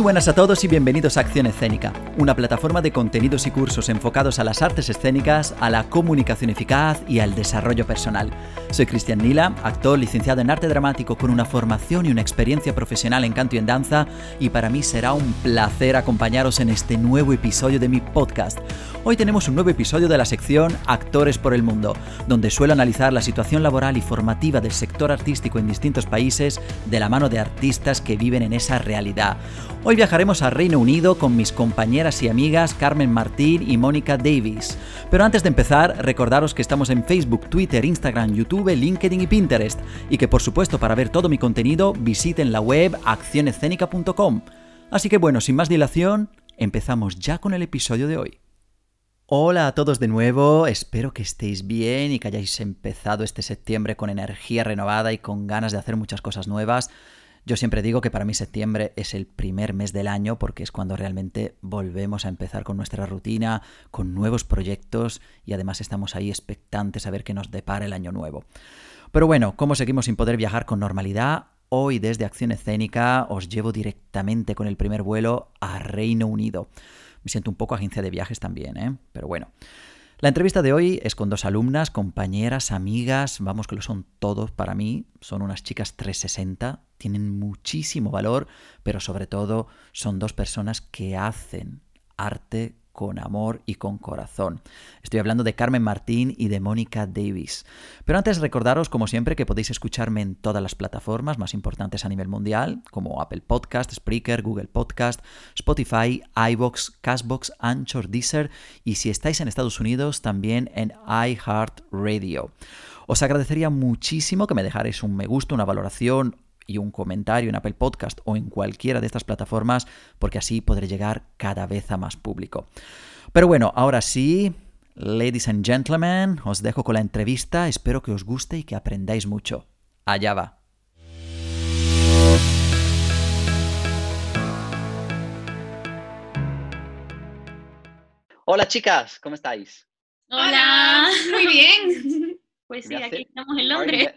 Muy buenas a todos y bienvenidos a Acción Escénica, una plataforma de contenidos y cursos enfocados a las artes escénicas, a la comunicación eficaz y al desarrollo personal. Soy Cristian Nila, actor licenciado en arte dramático con una formación y una experiencia profesional en canto y en danza, y para mí será un placer acompañaros en este nuevo episodio de mi podcast. Hoy tenemos un nuevo episodio de la sección Actores por el Mundo, donde suelo analizar la situación laboral y formativa del sector artístico en distintos países de la mano de artistas que viven en esa realidad. Viajaremos a Reino Unido con mis compañeras y amigas Carmen Martín y Mónica Davis. Pero antes de empezar, recordaros que estamos en Facebook, Twitter, Instagram, YouTube, LinkedIn y Pinterest, y que por supuesto para ver todo mi contenido visiten la web accionescénica.com. Así que bueno, sin más dilación, empezamos ya con el episodio de hoy. Hola a todos de nuevo, espero que estéis bien y que hayáis empezado este septiembre con energía renovada y con ganas de hacer muchas cosas nuevas. Yo siempre digo que para mí septiembre es el primer mes del año porque es cuando realmente volvemos a empezar con nuestra rutina, con nuevos proyectos y además estamos ahí expectantes a ver qué nos depara el año nuevo. Pero bueno, ¿cómo seguimos sin poder viajar con normalidad? Hoy desde Acción Escénica os llevo directamente con el primer vuelo a Reino Unido. Me siento un poco agencia de viajes también, ¿eh? Pero bueno. La entrevista de hoy es con dos alumnas, compañeras, amigas, vamos que lo son todos para mí, son unas chicas 360, tienen muchísimo valor, pero sobre todo son dos personas que hacen arte con amor y con corazón. Estoy hablando de Carmen Martín y de Mónica Davis. Pero antes recordaros, como siempre, que podéis escucharme en todas las plataformas más importantes a nivel mundial, como Apple Podcast, Spreaker, Google Podcast, Spotify, iBox, Castbox, Anchor, Deezer y si estáis en Estados Unidos, también en iHeartRadio. Os agradecería muchísimo que me dejarais un me gusta, una valoración y un comentario en Apple Podcast o en cualquiera de estas plataformas, porque así podré llegar cada vez a más público. Pero bueno, ahora sí, ladies and gentlemen, os dejo con la entrevista, espero que os guste y que aprendáis mucho. Allá va. Hola chicas, ¿cómo estáis? Hola, muy bien. Pues sí, aquí estamos en Londres.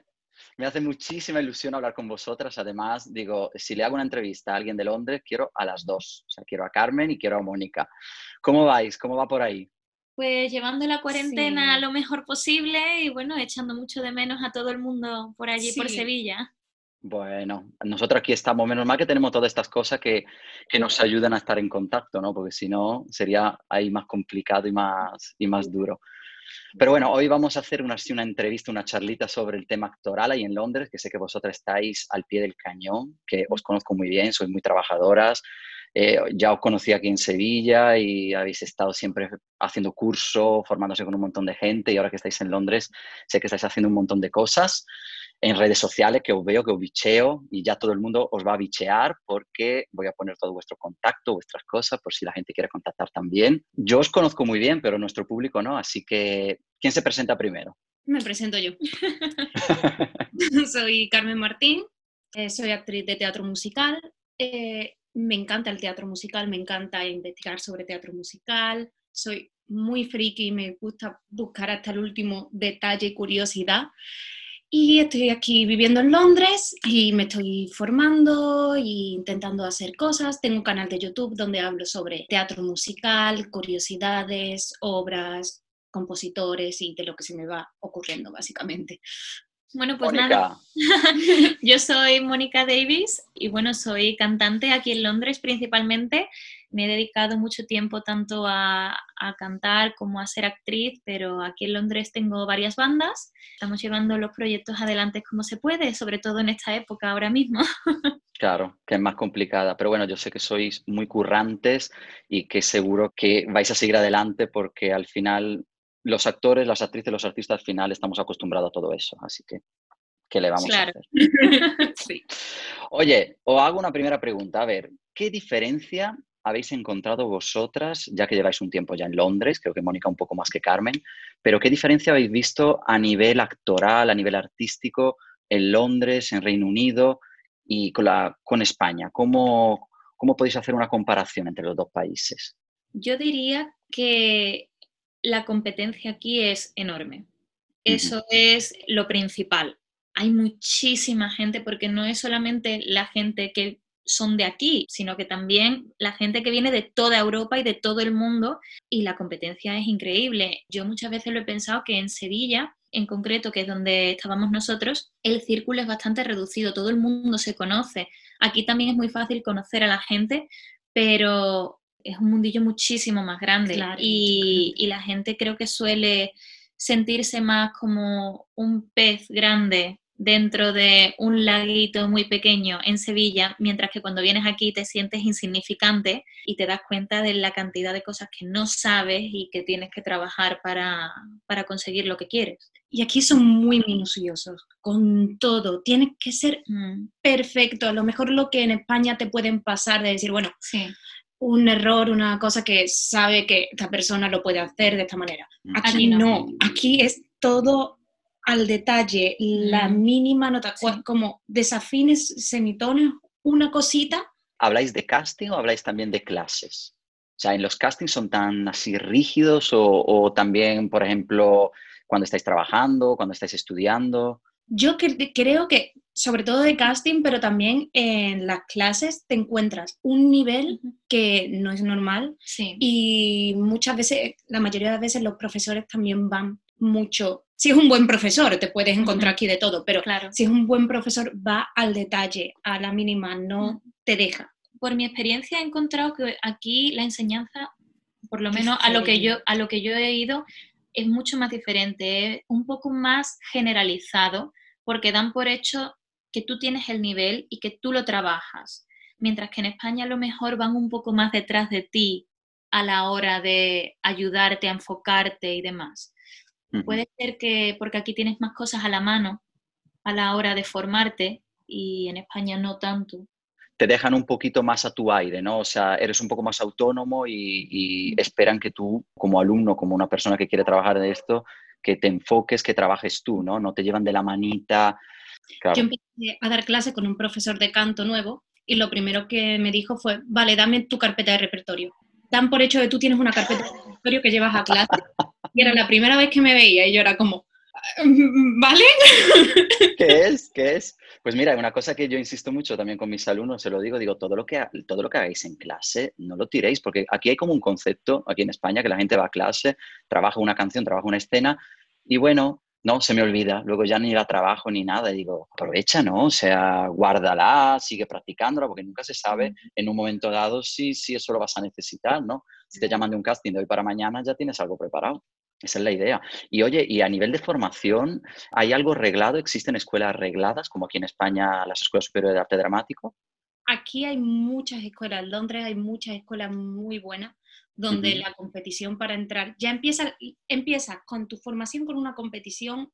Me hace muchísima ilusión hablar con vosotras. Además, digo, si le hago una entrevista a alguien de Londres, quiero a las dos. O sea, quiero a Carmen y quiero a Mónica. ¿Cómo vais? ¿Cómo va por ahí? Pues llevando la cuarentena lo mejor posible y bueno, echando mucho de menos a todo el mundo por allí, por Sevilla. Bueno, nosotros aquí estamos, menos mal que tenemos todas estas cosas que, que nos ayudan a estar en contacto, ¿no? Porque si no, sería ahí más complicado y más, y más duro. Pero bueno, hoy vamos a hacer una, una entrevista, una charlita sobre el tema actoral ahí en Londres, que sé que vosotras estáis al pie del cañón, que os conozco muy bien, sois muy trabajadoras. Eh, ya os conocí aquí en Sevilla y habéis estado siempre haciendo curso, formándose con un montón de gente y ahora que estáis en Londres sé que estáis haciendo un montón de cosas en redes sociales que os veo, que os bicheo y ya todo el mundo os va a bichear porque voy a poner todo vuestro contacto, vuestras cosas, por si la gente quiere contactar también. Yo os conozco muy bien, pero nuestro público no, así que ¿quién se presenta primero? Me presento yo. soy Carmen Martín, eh, soy actriz de teatro musical. Eh, me encanta el teatro musical, me encanta investigar sobre teatro musical. Soy muy friki, me gusta buscar hasta el último detalle y curiosidad. Y estoy aquí viviendo en Londres y me estoy formando e intentando hacer cosas. Tengo un canal de YouTube donde hablo sobre teatro musical, curiosidades, obras, compositores y de lo que se me va ocurriendo, básicamente. Bueno, pues nada. Yo soy Mónica Davis y bueno, soy cantante aquí en Londres principalmente me he dedicado mucho tiempo tanto a, cantar como a ser actriz, pero aquí en Londres tengo varias bandas. Estamos llevando los proyectos adelante como se puede, sobre todo en esta época ahora mismo. Claro, que es más complicada, pero bueno, yo sé que sois muy currantes y que seguro que vais a seguir adelante porque al final los actores, las actrices, los artistas al final estamos acostumbrados a todo eso, así que ¿qué le vamos a hacer? sí. Oye, os hago una primera pregunta, a ver, ¿qué diferencia habéis encontrado vosotras, ya que lleváis un tiempo ya en Londres, creo que Mónica un poco más que Carmen, pero qué diferencia habéis visto a nivel actoral, a nivel artístico, en Londres, en Reino Unido y con, la, con España? ¿Cómo, ¿Cómo podéis hacer una comparación entre los dos países? Yo diría que la competencia aquí es enorme. Eso es lo principal. Hay muchísima gente porque no es solamente la gente que son de aquí, sino que también la gente que viene de toda Europa y de todo el mundo y la competencia es increíble. Yo muchas veces lo he pensado que en Sevilla, en concreto, que es donde estábamos nosotros, el círculo es bastante reducido, todo el mundo se conoce. Aquí también es muy fácil conocer a la gente, pero es un mundillo muchísimo más grande y, y la gente creo que suele sentirse más como un pez grande dentro de un laguito muy pequeño en Sevilla, mientras que cuando vienes aquí te sientes insignificante y te das cuenta de la cantidad de cosas que no sabes y que tienes que trabajar para, conseguir lo que quieres. Y aquí son muy minuciosos con todo, tienes que ser mm. perfecto. A lo mejor lo que en España te pueden pasar de decir, bueno, un error, una cosa que sabe que esta persona lo puede hacer de esta manera. Mm. Aquí, no, aquí es todo al detalle, la mínima nota, como desafines, semitonos, una cosita. ¿Habláis de casting o habláis también de clases? O sea, ¿en los castings son tan así rígidos o, también, por ejemplo, cuando estáis trabajando, cuando estáis estudiando? Yo creo que, sobre todo de casting, pero también en las clases te encuentras un nivel que no es normal y muchas veces, la mayoría de las veces los profesores también van mucho. Si es un buen profesor, te puedes encontrar aquí de todo, pero claro. si es un buen profesor, va al detalle, a la mínima, no te deja. Por mi experiencia he encontrado que aquí la enseñanza, por lo menos a lo que yo, a lo que yo he ido, es mucho más diferente, es un poco más generalizado, porque dan por hecho que tú tienes el nivel y que tú lo trabajas, mientras que en España a lo mejor van un poco más detrás de ti a la hora de ayudarte a enfocarte y demás. Puede ser que, porque aquí tienes más cosas a la mano a la hora de formarte y en España no tanto. Te dejan un poquito más a tu aire, ¿no? O sea, eres un poco más autónomo y, esperan que tú, como alumno, como una persona que quiere trabajar de esto, que te enfoques, que trabajes tú, ¿no? No te llevan de la manita. Yo empecé a dar clase con un profesor de canto nuevo y lo primero que me dijo fue, vale, dame tu carpeta de repertorio. Dan por hecho que tú tienes una carpeta de repertorio que llevas a clase y era la primera vez que me veía y yo era como, ¿vale? ¿Qué es? ¿Qué es? Pues mira, una cosa que yo insisto mucho también con mis alumnos, se lo digo, digo, todo lo que, todo lo que hagáis en clase, no lo tiréis, porque aquí hay como un concepto, aquí en España, que la gente va a clase, trabaja una canción, trabaja una escena, y bueno, no, se me olvida, luego ya ni la trabajo ni nada, y digo, aprovecha, ¿no? O sea, guárdala, sigue practicándola, porque nunca se sabe en un momento dado si, si eso lo vas a necesitar, ¿no? Si te llaman de un casting de hoy para mañana, ya tienes algo preparado. Esa es la idea. Y oye, y a nivel de formación, ¿hay algo reglado? ¿Existen escuelas regladas, como aquí en España las escuelas superiores de arte dramático? Aquí hay muchas escuelas, en Londres hay muchas escuelas muy buenas, donde la competición para entrar ya empieza, empieza con tu formación con una competición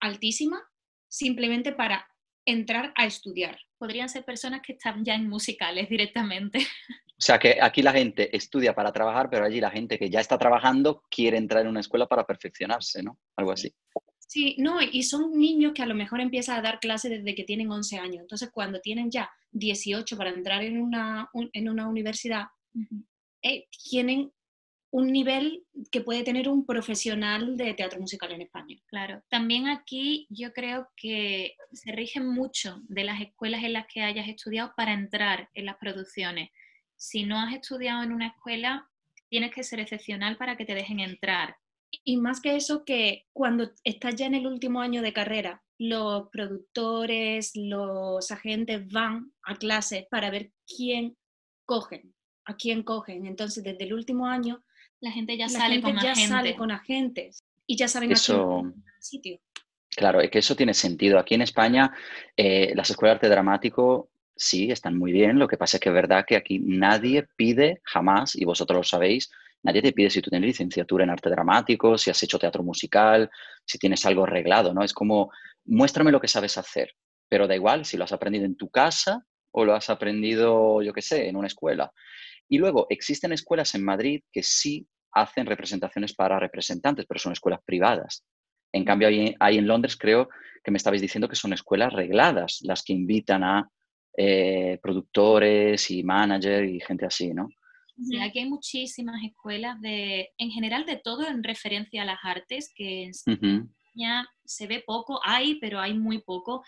altísima, simplemente para entrar a estudiar. Podrían ser personas que están ya en musicales directamente. O sea que aquí la gente estudia para trabajar, pero allí la gente que ya está trabajando quiere entrar en una escuela para perfeccionarse, ¿no? Algo así. Sí, no, y son niños que a lo mejor empiezan a dar clases desde que tienen 11 años. Entonces, cuando tienen ya 18 para entrar en una, en una universidad, eh, tienen un nivel que puede tener un profesional de teatro musical en España. Claro, también aquí yo creo que se rigen mucho de las escuelas en las que hayas estudiado para entrar en las producciones si no has estudiado en una escuela, tienes que ser excepcional para que te dejen entrar. Y más que eso, que cuando estás ya en el último año de carrera, los productores, los agentes van a clases para ver quién cogen, a quién cogen. Entonces, desde el último año, la gente ya, sale, con ya sale con agentes y ya saben eso, a quién sitio. Claro, es que eso tiene sentido. Aquí en España, eh, las escuelas de arte dramático sí, están muy bien. Lo que pasa es que es verdad que aquí nadie pide jamás, y vosotros lo sabéis, nadie te pide si tú tienes licenciatura en arte dramático, si has hecho teatro musical, si tienes algo arreglado, ¿no? Es como, muéstrame lo que sabes hacer, pero da igual si lo has aprendido en tu casa o lo has aprendido, yo qué sé, en una escuela. Y luego, existen escuelas en Madrid que sí hacen representaciones para representantes, pero son escuelas privadas. En cambio, ahí, en Londres creo que me estabais diciendo que son escuelas regladas las que invitan a eh, productores y managers y gente así, ¿no? Sí, aquí hay muchísimas escuelas de, en general de todo en referencia a las artes, que en España se ve poco, hay, pero hay muy poco.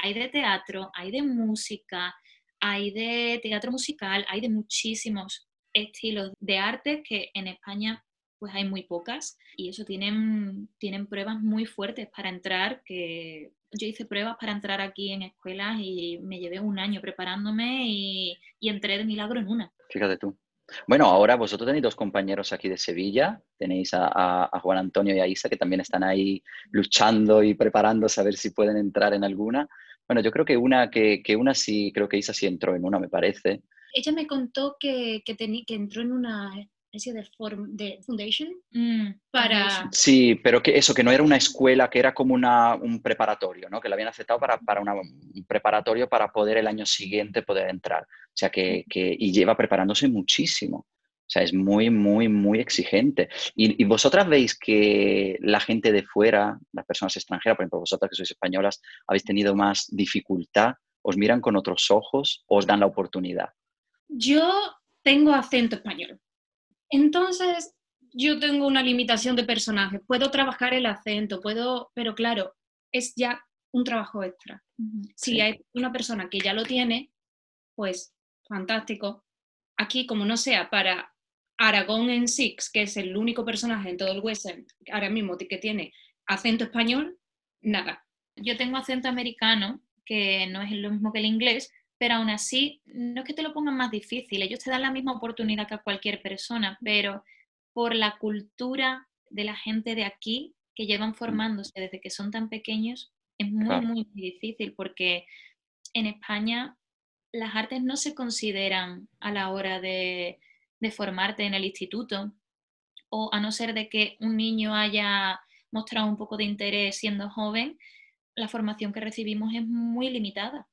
Hay de teatro, hay de música, hay de teatro musical, hay de muchísimos estilos de arte que en España pues hay muy pocas y eso tienen, tienen pruebas muy fuertes para entrar, que yo hice pruebas para entrar aquí en escuelas y me llevé un año preparándome y, entré de milagro en una. Fíjate tú. Bueno, ahora vosotros tenéis dos compañeros aquí de Sevilla, tenéis a, Juan Antonio y a Isa que también están ahí luchando y preparándose a ver si pueden entrar en alguna. Bueno, yo creo que una, que, que una sí, creo que Isa sí entró en una, me parece. Ella me contó que, que, que entró en una especie de, form, de foundation mm, para... Sí, pero que eso, que no era una escuela, que era como una, un preparatorio, ¿no? Que la habían aceptado para, para un preparatorio para poder el año siguiente poder entrar. O sea, que, que, y lleva preparándose muchísimo. O sea, es muy, muy, muy exigente. Y, y, vosotras veis que la gente de fuera, las personas extranjeras, por ejemplo, vosotras que sois españolas, habéis tenido más dificultad, os miran con otros ojos o os dan la oportunidad. Yo tengo acento español. Entonces, yo tengo una limitación de personaje. Puedo trabajar el acento, puedo, pero claro, es ya un trabajo extra. Si hay una persona que ya lo tiene, pues fantástico. Aquí, como no sea para Aragón en Six, que es el único personaje en todo el western ahora mismo que tiene acento español, nada. Yo tengo acento americano, que no es lo mismo que el inglés, pero aún así, no es que te lo pongan más difícil, ellos te dan la misma oportunidad que a cualquier persona, pero por la cultura de la gente de aquí que llevan formándose desde que son tan pequeños, es muy, muy difícil porque en España las artes no se consideran a la hora de, de formarte en el instituto o a no ser de que un niño haya mostrado un poco de interés siendo joven, la formación que recibimos es muy limitada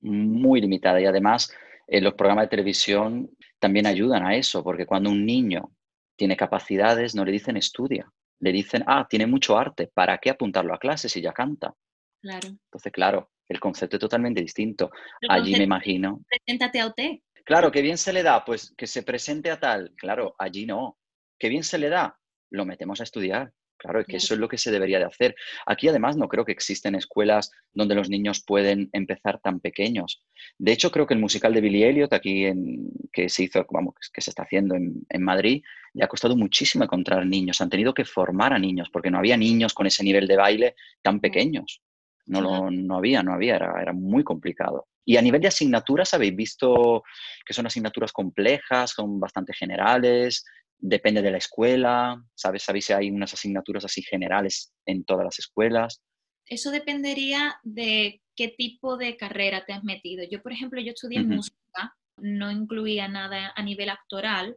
muy limitada y además eh, los programas de televisión también ayudan a eso, porque cuando un niño tiene capacidades no le dicen estudia, le dicen, ah, tiene mucho arte, ¿para qué apuntarlo a clases si ya canta? Claro. Entonces, claro, el concepto es totalmente distinto. allí me imagino. Preséntate a usted. Claro, que bien se le da, pues que se presente a tal. Claro, allí no. ¿Qué bien se le da? Lo metemos a estudiar. Claro, es que eso es lo que se debería de hacer. Aquí además no creo que existen escuelas donde los niños pueden empezar tan pequeños. De hecho, creo que el musical de Billy Elliot, aquí en, que se hizo, vamos, que se está haciendo en, Madrid, le ha costado muchísimo encontrar niños. Han tenido que formar a niños porque no había niños con ese nivel de baile tan pequeños. No, lo, no había, no había, era, era muy complicado. Y a nivel de asignaturas, ¿habéis visto que son asignaturas complejas, son bastante generales? Depende de la escuela, ¿sabes? ¿Sabéis si hay unas asignaturas así generales en todas las escuelas? Eso dependería de qué tipo de carrera te has metido. Yo, por ejemplo, yo estudié música, no incluía nada a nivel actoral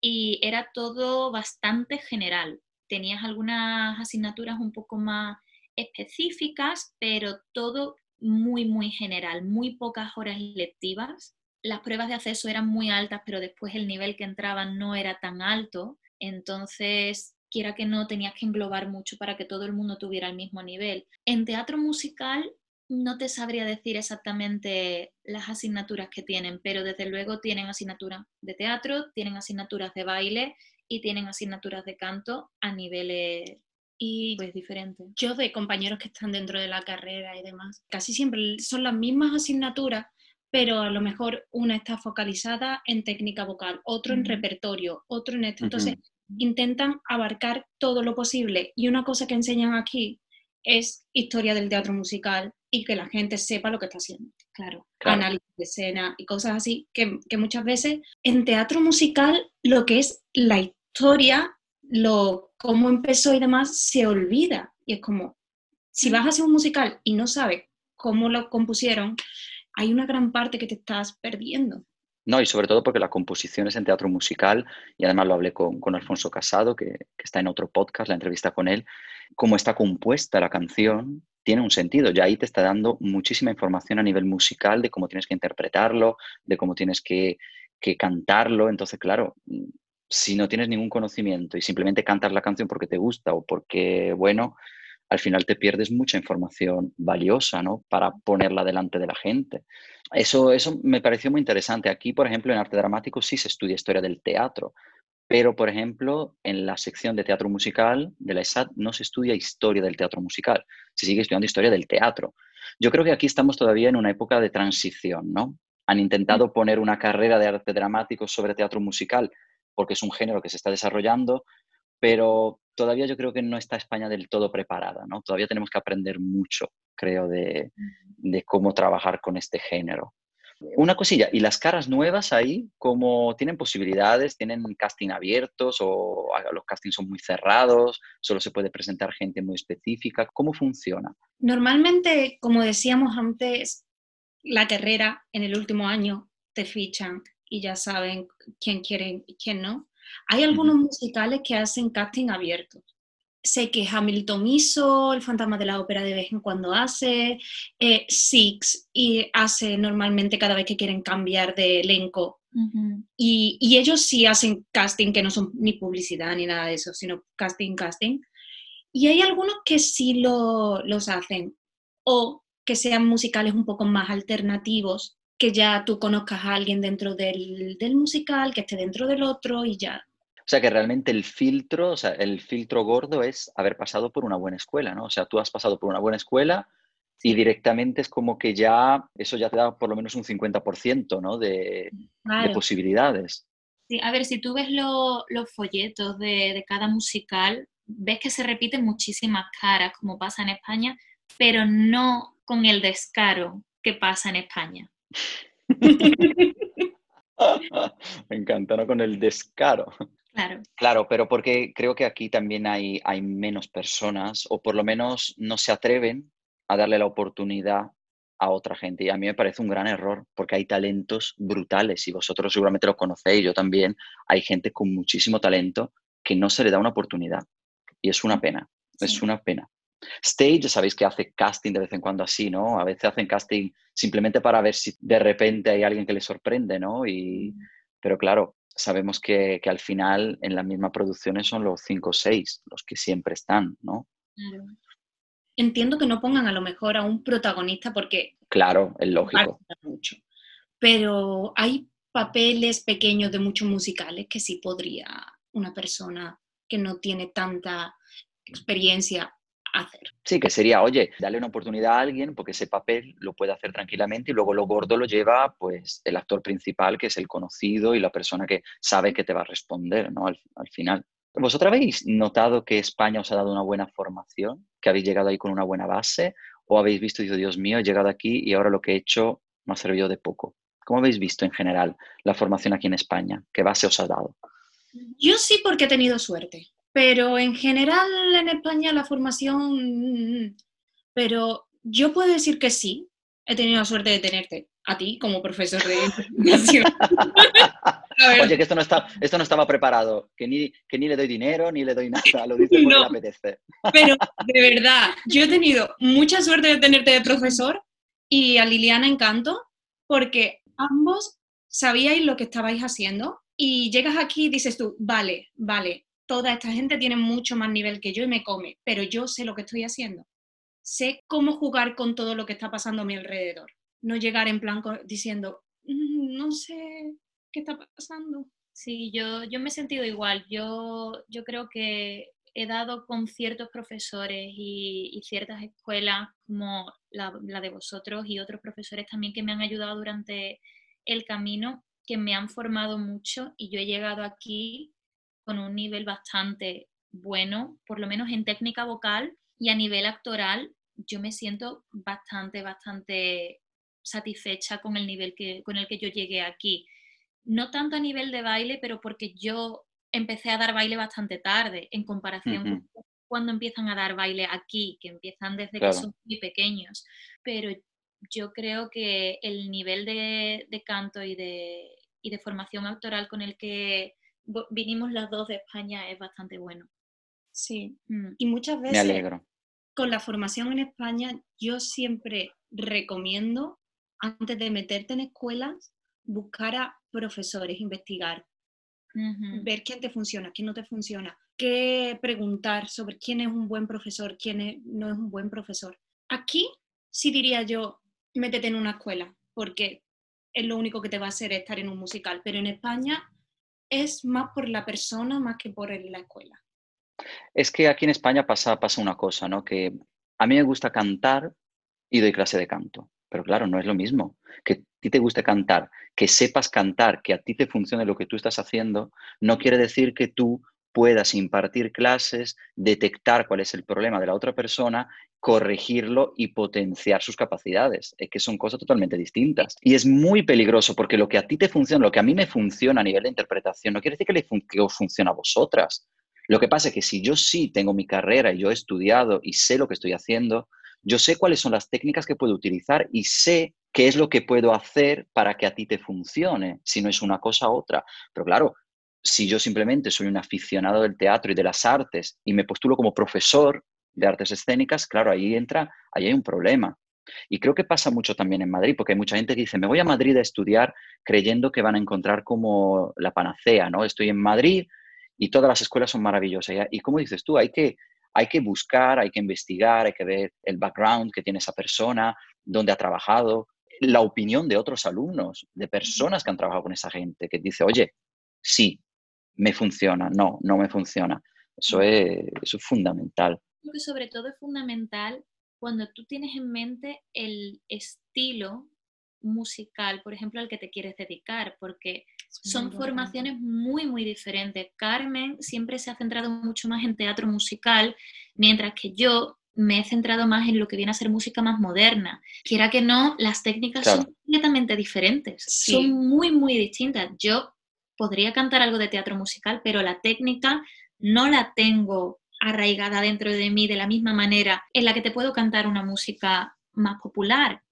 y era todo bastante general. Tenías algunas asignaturas un poco más específicas, pero todo muy, muy general, muy pocas horas lectivas las pruebas de acceso eran muy altas, pero después el nivel que entraban no era tan alto, entonces quiera que no tenías que englobar mucho para que todo el mundo tuviera el mismo nivel. En teatro musical no te sabría decir exactamente las asignaturas que tienen, pero desde luego tienen asignaturas de teatro, tienen asignaturas de baile y tienen asignaturas de canto a niveles y pues diferentes. Yo de compañeros que están dentro de la carrera y demás, casi siempre son las mismas asignaturas, pero a lo mejor una está focalizada en técnica vocal, otro en repertorio, otro en esto. Entonces, intentan abarcar todo lo posible. Y una cosa que enseñan aquí es historia del teatro musical y que la gente sepa lo que está haciendo. Claro, análisis de escena y cosas así, que, que, muchas veces en teatro musical lo que es la historia, lo cómo empezó y demás, se olvida. Y es como, si vas a hacer un musical y no sabes cómo lo compusieron, hay una gran parte que te estás perdiendo. No, y sobre todo porque la composición es en teatro musical, y además lo hablé con, Alfonso Casado, que, está en otro podcast, la entrevista con él, cómo está compuesta la canción, tiene un sentido. Ya ahí te está dando muchísima información a nivel musical de cómo tienes que interpretarlo, de cómo tienes que, que cantarlo. Entonces, claro, si no tienes ningún conocimiento y simplemente cantas la canción porque te gusta o porque, bueno, al final te pierdes mucha información valiosa, ¿no? Para ponerla delante de la gente. Eso, eso me pareció muy interesante. Aquí, por ejemplo, en arte dramático sí se estudia historia del teatro, pero, por ejemplo, en la sección de teatro musical de la ESAT no se estudia historia del teatro musical, se sigue estudiando historia del teatro. Yo creo que aquí estamos todavía en una época de transición, ¿no? Han intentado poner una carrera de arte dramático sobre teatro musical porque es un género que se está desarrollando, pero todavía yo creo que no está España del todo preparada, ¿no? Todavía tenemos que aprender mucho, creo, de, de cómo trabajar con este género. Una cosilla, ¿y las caras nuevas ahí, cómo tienen posibilidades? ¿Tienen casting abiertos o los castings son muy cerrados? ¿Solo se puede presentar gente muy específica? ¿Cómo funciona? Normalmente, como decíamos antes, la carrera en el último año te fichan y ya saben quién quieren y quién no. Hay algunos musicales que hacen casting abiertos sé que Hamilton hizo, El fantasma de la ópera de vez en cuando hace, eh, Six y hace normalmente cada vez que quieren cambiar de elenco. y, y, ellos sí hacen casting que no son ni publicidad ni nada de eso, sino casting, casting. Y hay algunos que sí lo, los hacen, o que sean musicales un poco más alternativos, que ya tú conozcas a alguien dentro del, del musical, que esté dentro del otro y ya o sea que realmente el filtro, o sea, el filtro gordo es haber pasado por una buena escuela, ¿no? O sea, tú has pasado por una buena escuela y directamente es como que ya, eso ya te da por lo menos un 50%, ¿no? De, posibilidades. Sí, a ver, si tú ves los folletos de, de cada musical, ves que se repiten muchísimas caras, como pasa en España, pero no con el descaro que pasa en España. Me encanta, ¿no? Con el descaro. Claro. Claro, pero porque creo que aquí también hay, hay menos personas, o por lo menos no se atreven a darle la oportunidad a otra gente. Y a mí me parece un gran error, porque hay talentos brutales, y vosotros seguramente lo conocéis, yo también, hay gente con muchísimo talento que no se le da una oportunidad. Y es una pena, es una pena. Stage, sabéis que hace casting de vez en cuando así, ¿no? A veces hacen casting simplemente para ver si de repente hay alguien que les sorprende, ¿no? Y, mm. pero claro, sabemos que, al final en las mismas producciones son los cinco o seis los que siempre están, ¿no? Entiendo que no pongan a lo mejor a un protagonista porque... Claro, es lógico. Mucho. Pero hay papeles pequeños de muchos musicales que sí podría una persona que no tiene tanta experiencia hacer. Sí, que sería, oye, darle una oportunidad a alguien porque ese papel lo puede hacer tranquilamente y luego lo gordo lo lleva pues el actor principal, que es el conocido y la persona que sabe que te va a responder, ¿no? Al, final. ¿Vosotros habéis notado que España os ha dado una buena formación? ¿Que habéis llegado ahí con una buena base? ¿O habéis visto y dicho, Dios mío, he llegado aquí y ahora lo que he hecho me ha servido de poco? ¿Cómo habéis visto en general la formación aquí en España? ¿Qué base os ha dado? Yo sí porque he tenido suerte. Pero en general en España la formación, pero yo puedo decir que sí, he tenido la suerte de tenerte a ti como profesor de. Oye, que esto no, está, esto no estaba preparado, que ni, que ni le doy dinero, ni le doy nada, lo dice porque le apetece. Pero de verdad, yo he tenido mucha suerte de tenerte de profesor y a Liliana Encanto, porque ambos sabíais lo que estabais haciendo y llegas aquí y dices tú, vale, vale, toda esta gente tiene mucho más nivel que yo y me come, pero yo sé lo que estoy haciendo. Sé cómo jugar con todo lo que está pasando a mi alrededor. No llegar en plan diciendo, mm, no sé qué está pasando. Sí, yo, yo me he sentido igual. Yo, yo creo que he dado con ciertos profesores y, ciertas escuelas como la, la, de vosotros y otros profesores también que me han ayudado durante el camino, que me han formado mucho y yo he llegado aquí con un nivel bastante bueno, por lo menos en técnica vocal y a nivel actoral, yo me siento bastante, bastante satisfecha con el nivel que, con el que yo llegué aquí. No tanto a nivel de baile, pero porque yo empecé a dar baile bastante tarde en comparación con cuando empiezan a dar baile aquí, que empiezan desde que son muy pequeños. Pero yo creo que el nivel de, de canto y de, y de formación actoral con el que vinimos las dos de España es bastante bueno. Sí, mm. y muchas veces con la formación en España yo siempre recomiendo, antes de meterte en escuelas, buscar a profesores, investigar, ver quién te funciona, quién no te funciona, qué preguntar sobre quién es un buen profesor, quién no es un buen profesor. Aquí sí diría yo, métete en una escuela, porque es lo único que te va a hacer estar en un musical, pero en España es más por la persona más que por la escuela. Es que aquí en España pasa, pasa una cosa, ¿no? Que a mí me gusta cantar y doy clase de canto. Pero claro, no es lo mismo. Que a ti te guste cantar, que sepas cantar, que a ti te funcione lo que tú estás haciendo, no quiere decir que tú puedas impartir clases, detectar cuál es el problema de la otra persona, corregirlo y potenciar sus capacidades. Es que son cosas totalmente distintas. Y es muy peligroso porque lo que a ti te funciona, lo que a mí me funciona a nivel de interpretación, no quiere decir que, le que os funcione a vosotras. Lo que pasa es que si yo sí tengo mi carrera y yo he estudiado y sé lo que estoy haciendo, yo sé cuáles son las técnicas que puedo utilizar y sé qué es lo que puedo hacer para que a ti te funcione, si no es una cosa u otra. Pero claro, si yo simplemente soy un aficionado del teatro y de las artes y me postulo como profesor de artes escénicas, claro, ahí entra, ahí hay un problema. Y creo que pasa mucho también en Madrid, porque hay mucha gente que dice, me voy a Madrid a estudiar creyendo que van a encontrar como la panacea, ¿no? Estoy en Madrid y todas las escuelas son maravillosas. Y como dices tú, hay que, hay que buscar, hay que investigar, hay que ver el background que tiene esa persona, dónde ha trabajado, la opinión de otros alumnos, de personas que han trabajado con esa gente, que dice, oye, sí, me funciona, no, no me funciona. Eso es, eso es fundamental. Creo que sobre todo es fundamental cuando tú tienes en mente el estilo musical, por ejemplo, al que te quieres dedicar, porque son formaciones muy, muy diferentes. Carmen siempre se ha centrado mucho más en teatro musical, mientras que yo me he centrado más en lo que viene a ser música más moderna. Quiera que no, las técnicas son completamente diferentes, son muy, muy distintas. Yo podría cantar algo de teatro musical, pero la técnica no la tengo arraigada dentro de mí de la misma manera en la que te puedo cantar una música más popular.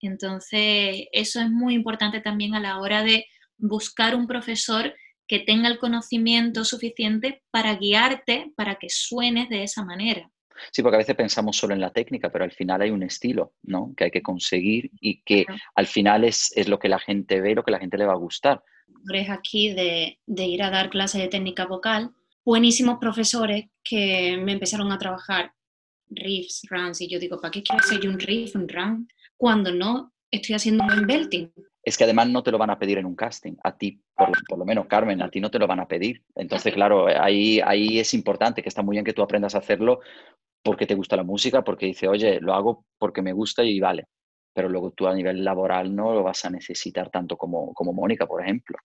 Entonces, eso es muy importante también a la hora de buscar un profesor que tenga el conocimiento suficiente para guiarte, para que suenes de esa manera. Sí, porque a veces pensamos solo en la técnica, pero al final hay un estilo, ¿no? Que hay que conseguir y que al final es, es lo que la gente ve, lo que la gente le va a gustar aquí de, ir a dar clases de técnica vocal, buenísimos profesores que me empezaron a trabajar riffs, runs, y yo digo, ¿para qué quiero hacer un riff, un run, cuando no estoy haciendo un belting? Es que además no te lo van a pedir en un casting, a ti, por, lo menos Carmen, a ti no te lo van a pedir. Entonces, claro, ahí, ahí es importante, que está muy bien que tú aprendas a hacerlo porque te gusta la música, porque dice, oye, lo hago porque me gusta y vale pero luego tú a nivel laboral no lo vas a necesitar tanto como, como Mónica, por ejemplo.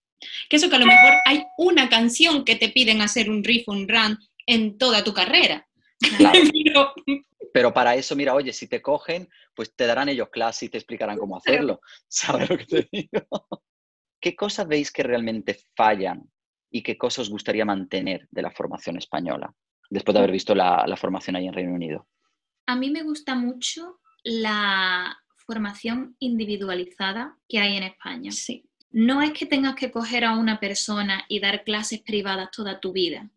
Que eso que a lo mejor hay una canción que te piden hacer un riff, un run en toda tu carrera. pero... para eso, mira, oye, si te cogen, pues te darán ellos clase y te explicarán cómo hacerlo. ¿Sabes lo que te digo? ¿Qué cosas veis que realmente fallan y qué cosas os gustaría mantener de la formación española, después de haber visto la, la formación ahí en Reino Unido? A mí me gusta mucho la formación individualizada que hay en España. Sí. No es que tengas que coger a una persona y dar clases privadas toda tu vida,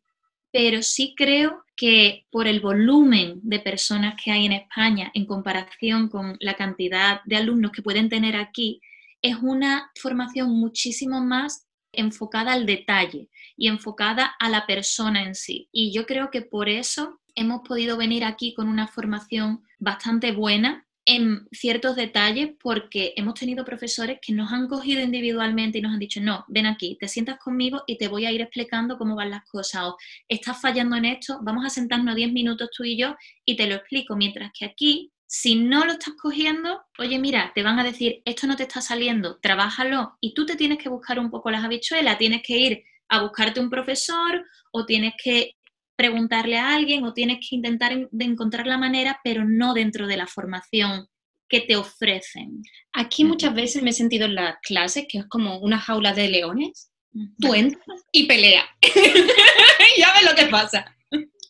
pero sí creo que por el volumen de personas que hay en España en comparación con la cantidad de alumnos que pueden tener aquí, es una formación muchísimo más enfocada al detalle y enfocada a la persona en sí. Y yo creo que por eso hemos podido venir aquí con una formación bastante buena en ciertos detalles porque hemos tenido profesores que nos han cogido individualmente y nos han dicho, no, ven aquí, te sientas conmigo y te voy a ir explicando cómo van las cosas o estás fallando en esto, vamos a sentarnos 10 minutos tú y yo y te lo explico, mientras que aquí, si no lo estás cogiendo, oye, mira, te van a decir, esto no te está saliendo, trabájalo y tú te tienes que buscar un poco las habichuelas, tienes que ir a buscarte un profesor o tienes que preguntarle a alguien o tienes que intentar de encontrar la manera, pero no dentro de la formación que te ofrecen. Aquí muchas veces me he sentido en las clases que es como una jaula de leones. Tú entras y pelea. ya ves lo que pasa.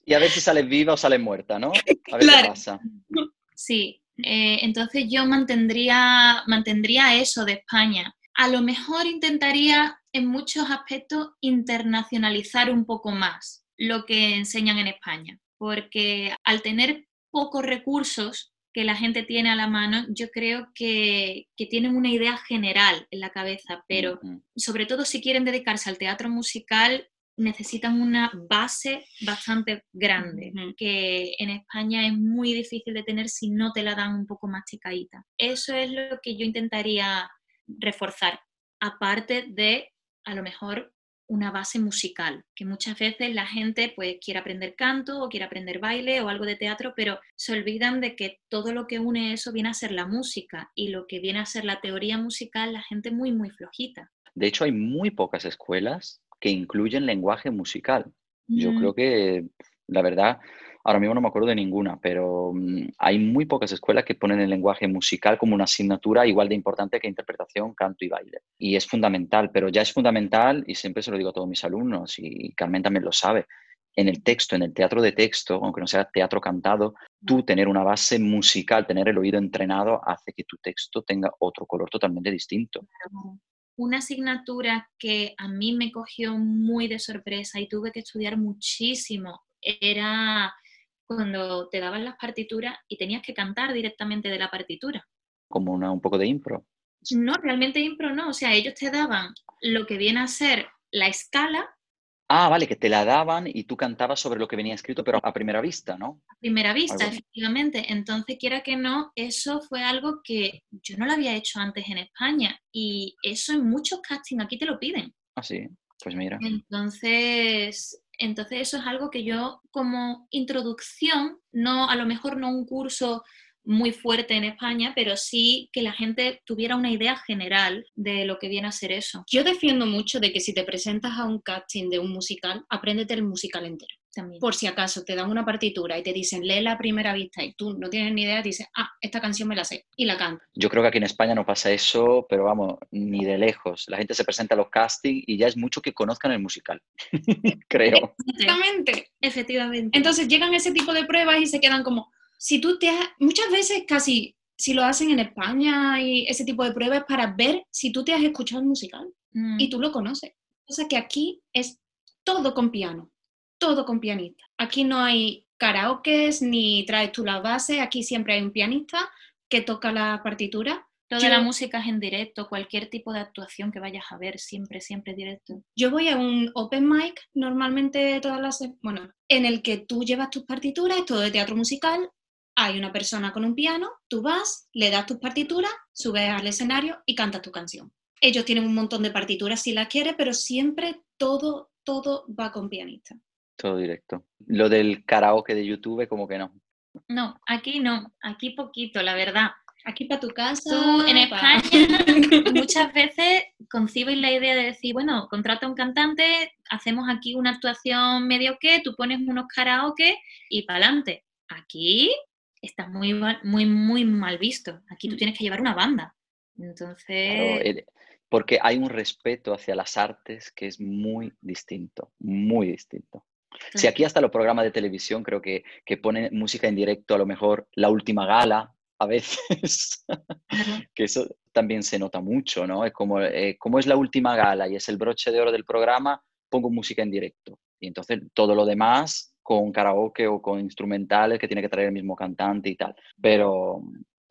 Y a ver si sales viva o sales muerta, ¿no? A ver qué pasa. Sí, eh, entonces yo mantendría, mantendría eso de España. A lo mejor intentaría en muchos aspectos internacionalizar un poco más lo que enseñan en España, porque al tener pocos recursos que la gente tiene a la mano, yo creo que, tienen una idea general en la cabeza, pero sobre todo si quieren dedicarse al teatro musical, necesitan una base bastante grande, que en España es muy difícil de tener si no te la dan un poco más chicadita. Eso es lo que yo intentaría reforzar, aparte de a lo mejor una base musical, que muchas veces la gente pues quiere aprender canto o quiere aprender baile o algo de teatro, pero se olvidan de que todo lo que une eso viene a ser la música y lo que viene a ser la teoría musical, la gente muy, muy flojita. De hecho, hay muy pocas escuelas que incluyen lenguaje musical. Yo creo que, la verdad, ahora mismo no me acuerdo de ninguna, pero mm, hay muy pocas escuelas que ponen el lenguaje musical como una asignatura igual de importante que interpretación, canto y baile. Y es fundamental, pero ya es fundamental, y siempre se lo digo a todos mis alumnos, y Carmen también lo sabe, en el texto, en el teatro de texto, aunque no sea teatro cantado, tú tener una base musical, tener el oído entrenado, hace que tu texto tenga otro color totalmente distinto. Una asignatura que a mí me cogió muy de sorpresa y tuve que estudiar muchísimo era cuando te daban las partituras y tenías que cantar directamente de la partitura. Como una, un poco de impro. No, realmente impro no. O sea, ellos te daban lo que viene a ser la escala. Ah, vale, que te la daban y tú cantabas sobre lo que venía escrito, pero a primera vista, ¿no? A primera vista, efectivamente. Entonces, quiera que no, eso fue algo que yo no lo había hecho antes en España y eso en muchos castings aquí te lo piden. Ah, sí, pues mira. Entonces, entonces eso es algo que yo como introducción, no a lo mejor no un curso muy fuerte en España, pero sí que la gente tuviera una idea general de lo que viene a ser eso. Yo defiendo mucho de que si te presentas a un casting de un musical, apréndete el musical entero. Por si acaso te dan una partitura y te dicen, lee la primera vista y tú no tienes ni idea, dices, ah, esta canción me la sé y la canto. Yo creo que aquí en España no pasa eso, pero vamos, ni de lejos. La gente se presenta a los castings y ya es mucho que conozcan el musical, creo. Efectivamente. Efectivamente. Entonces llegan ese tipo de pruebas y se quedan como, si tú te has, muchas veces casi, si lo hacen en España y ese tipo de pruebas para ver si tú te has escuchado el musical y mm. tú lo conoces. O sea que aquí es todo con piano todo con pianista. Aquí no hay karaokes ni traes tú la base, aquí siempre hay un pianista que toca la partitura. Toda la música es en directo, cualquier tipo de actuación que vayas a ver, siempre, siempre directo. Yo voy a un open mic normalmente todas las, bueno, en el que tú llevas tus partituras, es todo de teatro musical, hay una persona con un piano, tú vas, le das tus partituras, subes al escenario y cantas tu canción. Ellos tienen un montón de partituras si las quieres, pero siempre todo, todo va con pianista. Todo directo. Lo del karaoke de YouTube, como que no. No, aquí no, aquí poquito, la verdad. Aquí para tu casa. Tú en España muchas veces concibes la idea de decir, bueno, contrata a un cantante, hacemos aquí una actuación medio que, tú pones unos karaoke y para adelante. Aquí está muy, muy, muy mal visto. Aquí tú tienes que llevar una banda. Entonces. porque hay un respeto hacia las artes que es muy distinto, muy distinto. Si aquí hasta los programas de televisión creo que, que ponen música en directo, a lo mejor la última gala, a veces, que eso también se nota mucho, ¿no? Es como, eh, como es la última gala y es el broche de oro del programa, pongo música en directo. Y entonces todo lo demás con karaoke o con instrumentales que tiene que traer el mismo cantante y tal. Pero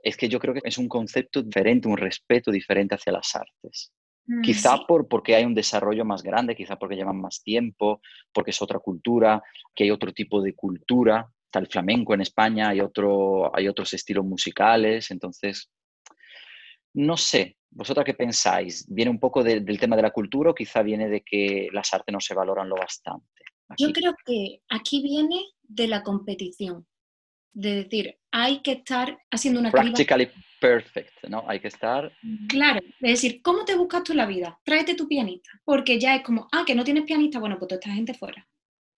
es que yo creo que es un concepto diferente, un respeto diferente hacia las artes. Mm, quizá por, porque hay un desarrollo más grande, quizá porque llevan más tiempo, porque es otra cultura, que hay otro tipo de cultura. Está el flamenco en España, hay, otro, hay otros estilos musicales, entonces, no sé, ¿vosotras qué pensáis? ¿Viene un poco del tema de la cultura o quizá viene de que las artes no se valoran lo bastante? Yo creo que aquí viene de la competición, de decir, hay que estar haciendo una Practically perfect, ¿no? Hay que estar... Claro, es decir, ¿cómo te buscas tú la vida? Tráete tu pianista, porque ya es como, ah, que no tienes pianista, bueno, pues toda esta gente fuera.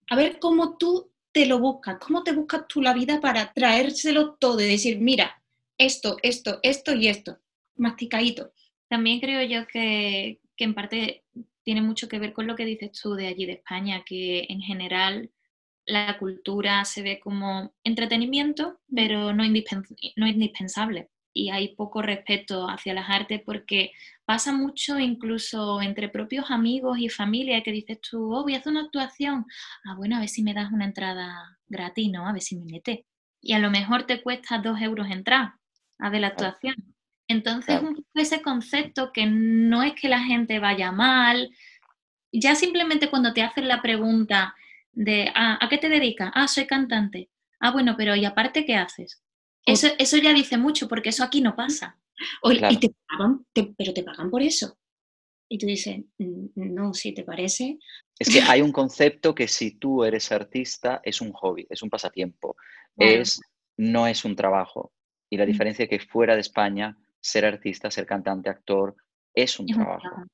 A ver cómo tú te lo buscas, cómo te buscas tú la vida para traérselo todo y decir, mira, esto, esto, esto y esto, masticadito. También creo yo que, que en parte tiene mucho que ver con lo que dices tú de allí de España, que en general la cultura se ve como entretenimiento, pero no, indispensable. Y hay poco respeto hacia las artes porque pasa mucho incluso entre propios amigos y familia que dices tú, oh, voy a hacer una actuación. Ah, bueno, a ver si me das una entrada gratis, ¿no? A ver si me mete. Y a lo mejor te cuesta dos euros entrar a ver la actuación. Entonces, ese concepto que no es que la gente vaya mal, ya simplemente cuando te hacen la pregunta, de, ah, ¿a qué te dedicas? Ah, soy cantante. Ah, bueno, pero ¿y aparte qué haces? Eso, eso ya dice mucho, porque eso aquí no pasa. Y te pagan, pero te pagan por eso. Y tú dices, no, si te parece. Es que hay un concepto que si tú eres artista es un hobby, es un pasatiempo, es, no es un trabajo. Y la diferencia es que fuera de España, ser artista, ser cantante, actor, es un trabajo.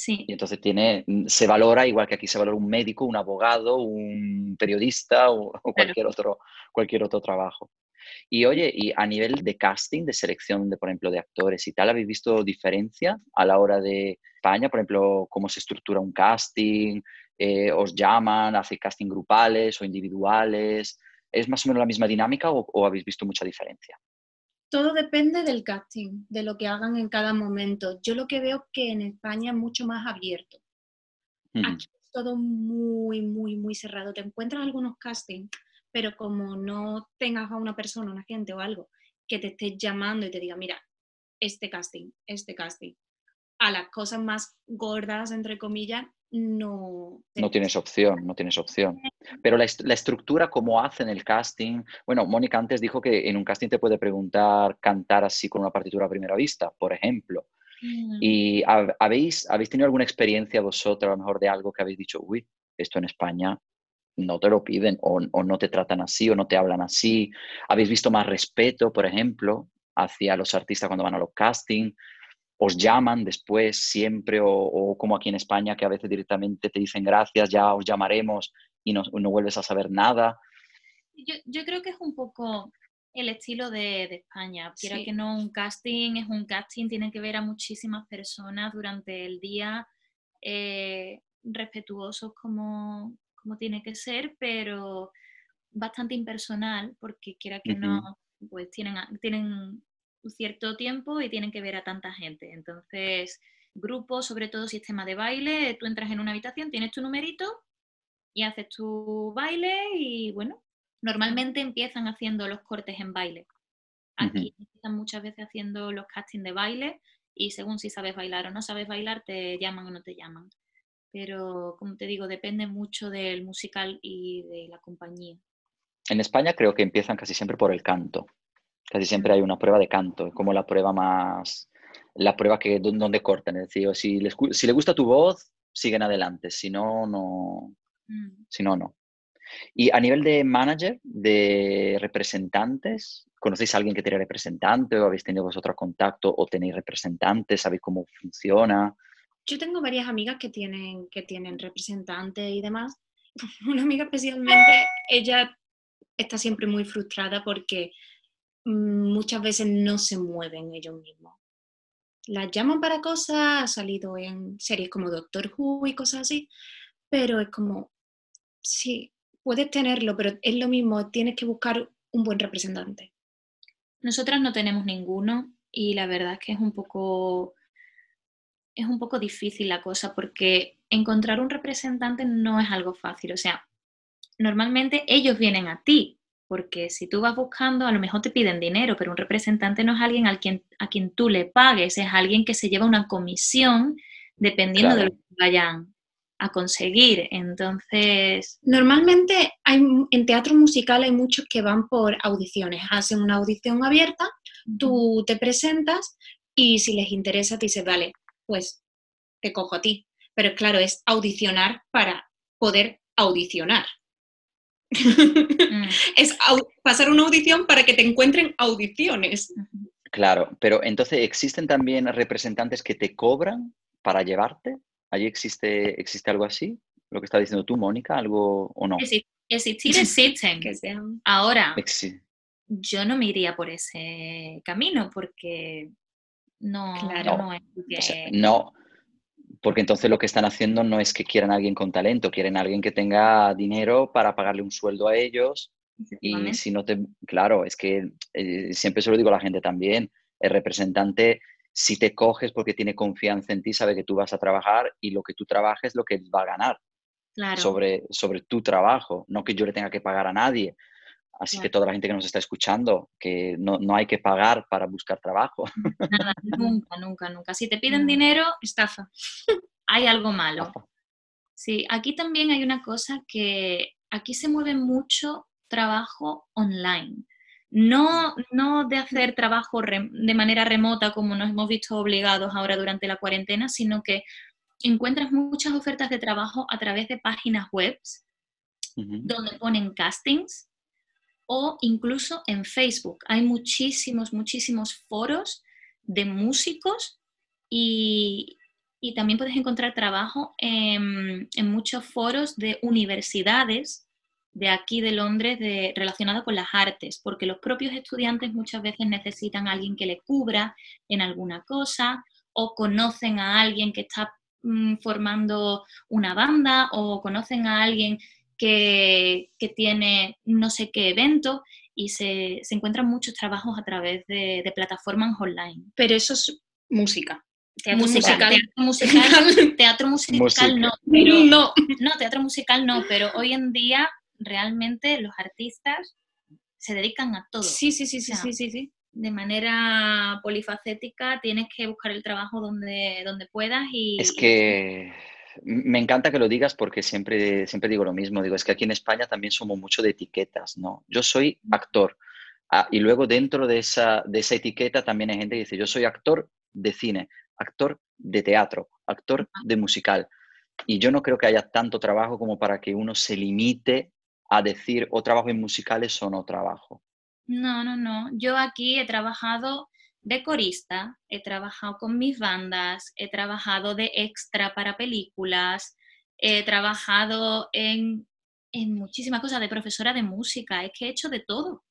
Sí. Y entonces tiene, se valora igual que aquí se valora un médico, un abogado, un periodista o, cualquier, otro, cualquier otro trabajo. Y oye, y a nivel de casting, de selección, de, por ejemplo, de actores y tal, ¿habéis visto diferencia a la hora de España? Por ejemplo, cómo se estructura un casting, eh, os llaman, hace casting grupales o individuales. ¿Es más o menos la misma dinámica o, habéis visto mucha diferencia? Todo depende del casting, de lo que hagan en cada momento. Yo lo que veo que en España es mucho más abierto. Aquí es todo muy, muy, muy cerrado. Te encuentras algunos castings pero como no tengas a una persona, una gente o algo que te esté llamando y te diga, mira, este casting, este casting, a las cosas más gordas, entre comillas, no... No tienes opción, no tienes opción. Pero la, estructura, como hacen el casting, bueno, Mónica antes dijo que en un casting te puede preguntar cantar así con una partitura a primera vista, por ejemplo. Mm. ¿Y habéis, habéis tenido alguna experiencia vosotros, a lo mejor, de algo que habéis dicho, uy, esto en España no te lo piden o, no te tratan así o no te hablan así. ¿Habéis visto más respeto, por ejemplo, hacia los artistas cuando van a los castings? ¿Os llaman después siempre o, como aquí en España que a veces directamente te dicen gracias, ya os llamaremos y no, vuelves a saber nada? Yo, creo que es un poco el estilo de, España. Quiera que no, un casting es un casting, tiene que ver a muchísimas personas durante el día, eh, respetuosos como, como tiene que ser, pero bastante impersonal, porque quiera que no, pues tienen, tienen un cierto tiempo y tienen que ver a tanta gente. Entonces, grupo, sobre todo sistema de baile, tú entras en una habitación, tienes tu numerito y haces tu baile y bueno, normalmente empiezan haciendo los cortes en baile. Aquí empiezan muchas veces haciendo los castings de baile y según si sabes bailar o no sabes bailar, te llaman o no te llaman pero como te digo, depende mucho del musical y de la compañía. En España creo que empiezan casi siempre por el canto. Casi siempre hay una prueba de canto, como la prueba más, la prueba que donde cortan. Es decir, si les, si le gusta tu voz, siguen adelante. Si no, no. Mm. Si no, no. Y a nivel de manager, de representantes, ¿conocéis a alguien que tiene representante o habéis tenido vosotros contacto o tenéis representantes? ¿Sabéis cómo funciona? yo tengo varias amigas que tienen, que tienen representantes y demás. Una amiga especialmente, ella está siempre muy frustrada porque muchas veces no se mueven ellos mismos. Las llaman para cosas, ha salido en series como Doctor Who y cosas así, pero es como, sí, puedes tenerlo, pero es lo mismo, tienes que buscar un buen representante. Nosotras no tenemos ninguno y la verdad es que es un poco es un poco difícil la cosa porque encontrar un representante no es algo fácil. O sea, normalmente ellos vienen a ti, porque si tú vas buscando, a lo mejor te piden dinero, pero un representante no es alguien a quien, a quien tú le pagues, es alguien que se lleva una comisión dependiendo de lo que vayan a conseguir. Entonces... Normalmente hay, en teatro musical hay muchos que van por audiciones, hacen una audición abierta, tú te presentas y si les interesa te dices, vale, pues te cojo a ti. Pero claro, es audicionar para poder audicionar. Mm. es pasar una audición para que te encuentren audiciones. Claro, pero entonces existen también representantes que te cobran para llevarte. ¿Allí existe, existe algo así? Lo que está diciendo tú, Mónica, algo o no. Existir existen. Ahora, yo no me iría por ese camino porque no, no, no, porque entonces lo que están haciendo no es que quieran a alguien con talento, quieren a alguien que tenga dinero para pagarle un sueldo a ellos. Y si no te. Claro, es que eh, siempre se lo digo a la gente también. El representante, si te coges porque tiene confianza en ti, sabe que tú vas a trabajar y lo que tú trabajes es lo que va a ganar. Sobre, sobre tu trabajo, no que yo le tenga que pagar a nadie. Así que toda la gente que nos está escuchando, que no, no, hay que pagar para buscar trabajo. Nada, nunca, nunca, nunca. Si te piden dinero, estafa. hay algo malo. Sí, aquí también hay una cosa que aquí se mueve mucho trabajo online. No, no de hacer trabajo de manera remota como nos hemos visto obligados ahora durante la cuarentena, sino que encuentras muchas ofertas de trabajo a través de páginas web donde ponen castings o incluso en Facebook. Hay muchísimos, muchísimos foros de músicos y, también puedes encontrar trabajo en, muchos foros de universidades de aquí de Londres de, relacionado con las artes, porque los propios estudiantes muchas veces necesitan a alguien que le cubra en alguna cosa o conocen a alguien que está mm, formando una banda o conocen a alguien que, tiene no sé qué evento y se, encuentran muchos trabajos a través de, plataformas online. Pero eso es música. Teatro musical. Teatro musical, teatro musical no, no. No, teatro musical no, pero hoy en día realmente los artistas se dedican a todo. Sí, sí, sí, sí, sí, sí, sí. De manera polifacética tienes que buscar el trabajo donde, donde puedas y... Es que me encanta que lo digas porque siempre, siempre digo lo mismo. Digo, es que aquí en España también somos mucho de etiquetas, ¿no? Yo soy actor. Ah, y luego dentro de esa, de esa etiqueta también hay gente que dice, yo soy actor de cine, actor de teatro, actor de musical. Y yo no creo que haya tanto trabajo como para que uno se limite a decir o trabajo en musicales o no trabajo. No, no, no. Yo aquí he trabajado de corista, he trabajado con mis bandas, he trabajado de extra para películas, he trabajado en, muchísimas cosas, de profesora de música, es que he hecho de todo.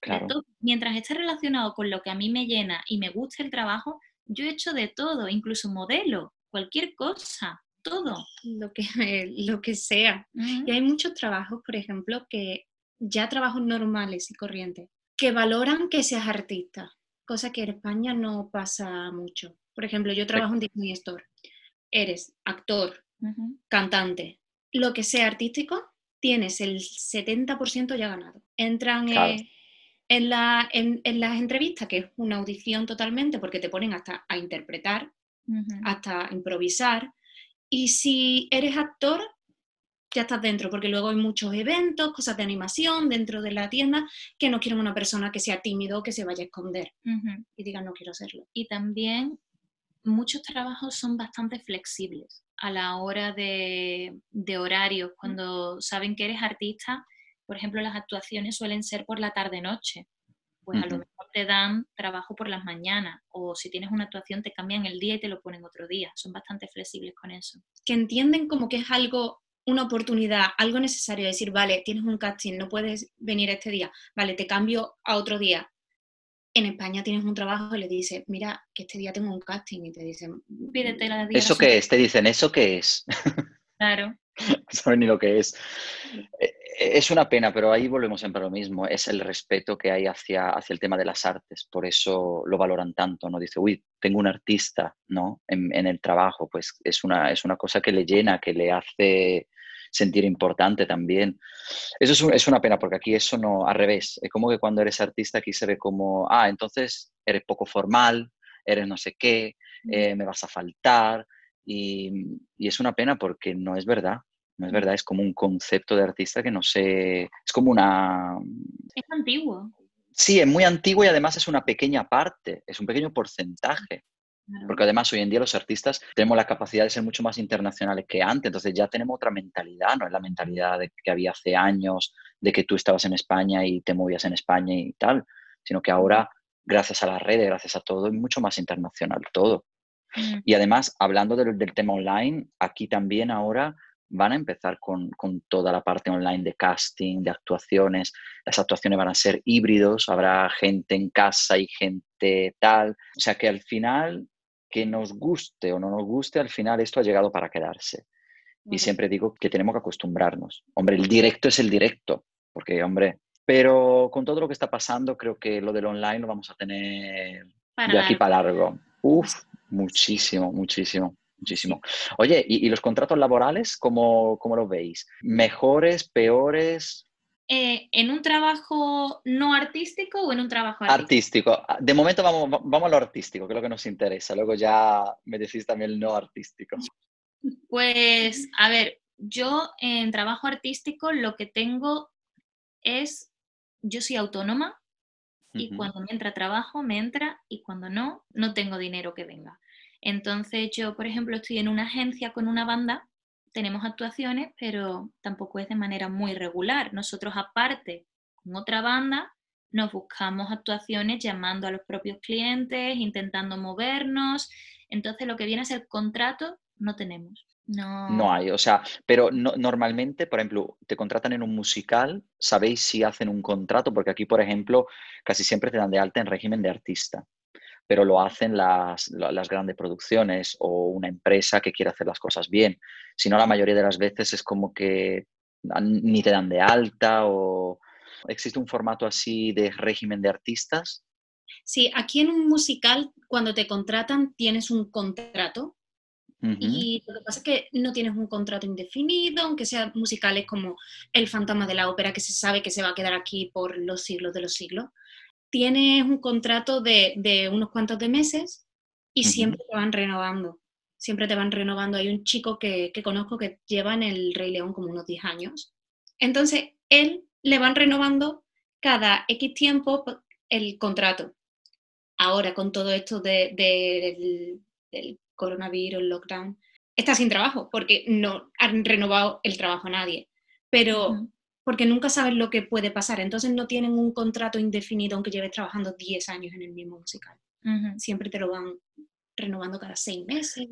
todo. Mientras esté relacionado con lo que a mí me llena y me guste el trabajo, yo he hecho de todo, incluso modelo, cualquier cosa todo. Lo que, lo que sea. Y hay muchos trabajos, por ejemplo, que ya trabajos normales y corrientes, que valoran que seas artista, cosa que en España no pasa mucho. Por ejemplo, yo trabajo en Disney Store. Eres actor, cantante, lo que sea artístico, tienes el 70% ya ganado. Entran eh, en, la, en, las entrevistas, que es una audición totalmente, porque te ponen hasta a interpretar, hasta improvisar, y si eres actor, ya estás dentro, porque luego hay muchos eventos, cosas de animación dentro de la tienda que no quieren una persona que sea tímido o que se vaya a esconder y diga no quiero hacerlo. Y también muchos trabajos son bastante flexibles a la hora de, de horarios. Cuando saben que eres artista, por ejemplo, las actuaciones suelen ser por la tarde-noche pues a lo mejor te dan trabajo por las mañanas o si tienes una actuación te cambian el día y te lo ponen otro día. Son bastante flexibles con eso. Que entienden como que es algo, una oportunidad, algo necesario. Decir, vale, tienes un casting, no puedes venir este día, vale, te cambio a otro día. En España tienes un trabajo y le dices, mira, que este día tengo un casting y te dicen, pídete la ¿Eso qué es? Te dicen, ¿eso qué es? Claro. no saben ni lo que es. Eh, es una pena, pero ahí volvemos siempre a lo mismo. Es el respeto que hay hacia, hacia el tema de las artes. Por eso lo valoran tanto. ¿no? Dice, uy, tengo un artista ¿no? en, el trabajo. Pues es una, es una cosa que le llena, que le hace sentir importante también. Eso es, es, una pena porque aquí eso no, al revés. Es como que cuando eres artista aquí se ve como, ah, entonces eres poco formal, eres no sé qué, eh, me vas a faltar. Y, y, es una pena porque no es verdad. No es verdad, es como un concepto de artista que no sé, es como una... Es antiguo. Sí, es muy antiguo y además es una pequeña parte, es un pequeño porcentaje. Porque además hoy en día los artistas tenemos la capacidad de ser mucho más internacionales que antes, entonces ya tenemos otra mentalidad, no es la mentalidad de que había hace años, de que tú estabas en España y te movías en España y tal, sino que ahora, gracias a las redes, gracias a todo, es mucho más internacional todo. Mm. Y además, hablando del, del, tema online, aquí también ahora van a empezar con, toda la parte online de casting, de actuaciones. Las actuaciones van a ser híbridos, habrá gente en casa y gente tal. O sea que al final, que nos guste o no nos guste, al final esto ha llegado para quedarse. Y siempre digo que tenemos que acostumbrarnos. Hombre, el directo es el directo, porque, hombre, pero con todo lo que está pasando, creo que lo del online lo vamos a tener de aquí para largo. Uf, muchísimo, muchísimo. Muchísimo. Oye, ¿y, los contratos laborales cómo, cómo, los veis? ¿Mejores, peores? Eh, ¿En un trabajo no artístico o en un trabajo artístico? Artístico. De momento vamos, vamos a lo artístico, que es lo que nos interesa. Luego ya me decís también el no artístico. Pues, a ver, yo en trabajo artístico lo que tengo es, yo soy autónoma y cuando me entra trabajo, me entra y cuando no, no tengo dinero que venga. Entonces yo, por ejemplo, estoy en una agencia con una banda, tenemos actuaciones, pero tampoco es de manera muy regular. Nosotros aparte, con otra banda, nos buscamos actuaciones llamando a los propios clientes, intentando movernos. Entonces lo que viene a ser contrato no tenemos. No, no hay, o sea, pero normalmente, por ejemplo, te contratan en un musical, ¿sabéis si hacen un contrato? Porque aquí, por ejemplo, casi siempre te dan de alta en régimen de artista pero lo hacen las, grandes producciones o una empresa que quiere hacer las cosas bien. Si no, la mayoría de las veces es como que ni te dan de alta o existe un formato así de régimen de artistas. Sí, aquí en un musical, cuando te contratan, tienes un contrato. Y lo que pasa es que no tienes un contrato indefinido, aunque sean musicales como El fantasma de la ópera, que se sabe que se va a quedar aquí por los siglos de los siglos tienes un contrato de, unos cuantos de meses y siempre te van renovando. Siempre te van renovando. Hay un chico que, conozco que lleva en el Rey León como unos 10 años. Entonces, él le van renovando cada X tiempo el contrato. Ahora, con todo esto del, coronavirus, el lockdown, está sin trabajo porque no han renovado el trabajo a nadie. Pero porque nunca sabes lo que puede pasar. Entonces no tienen un contrato indefinido aunque lleves trabajando 10 años en el mismo musical. Siempre te lo van renovando cada seis meses.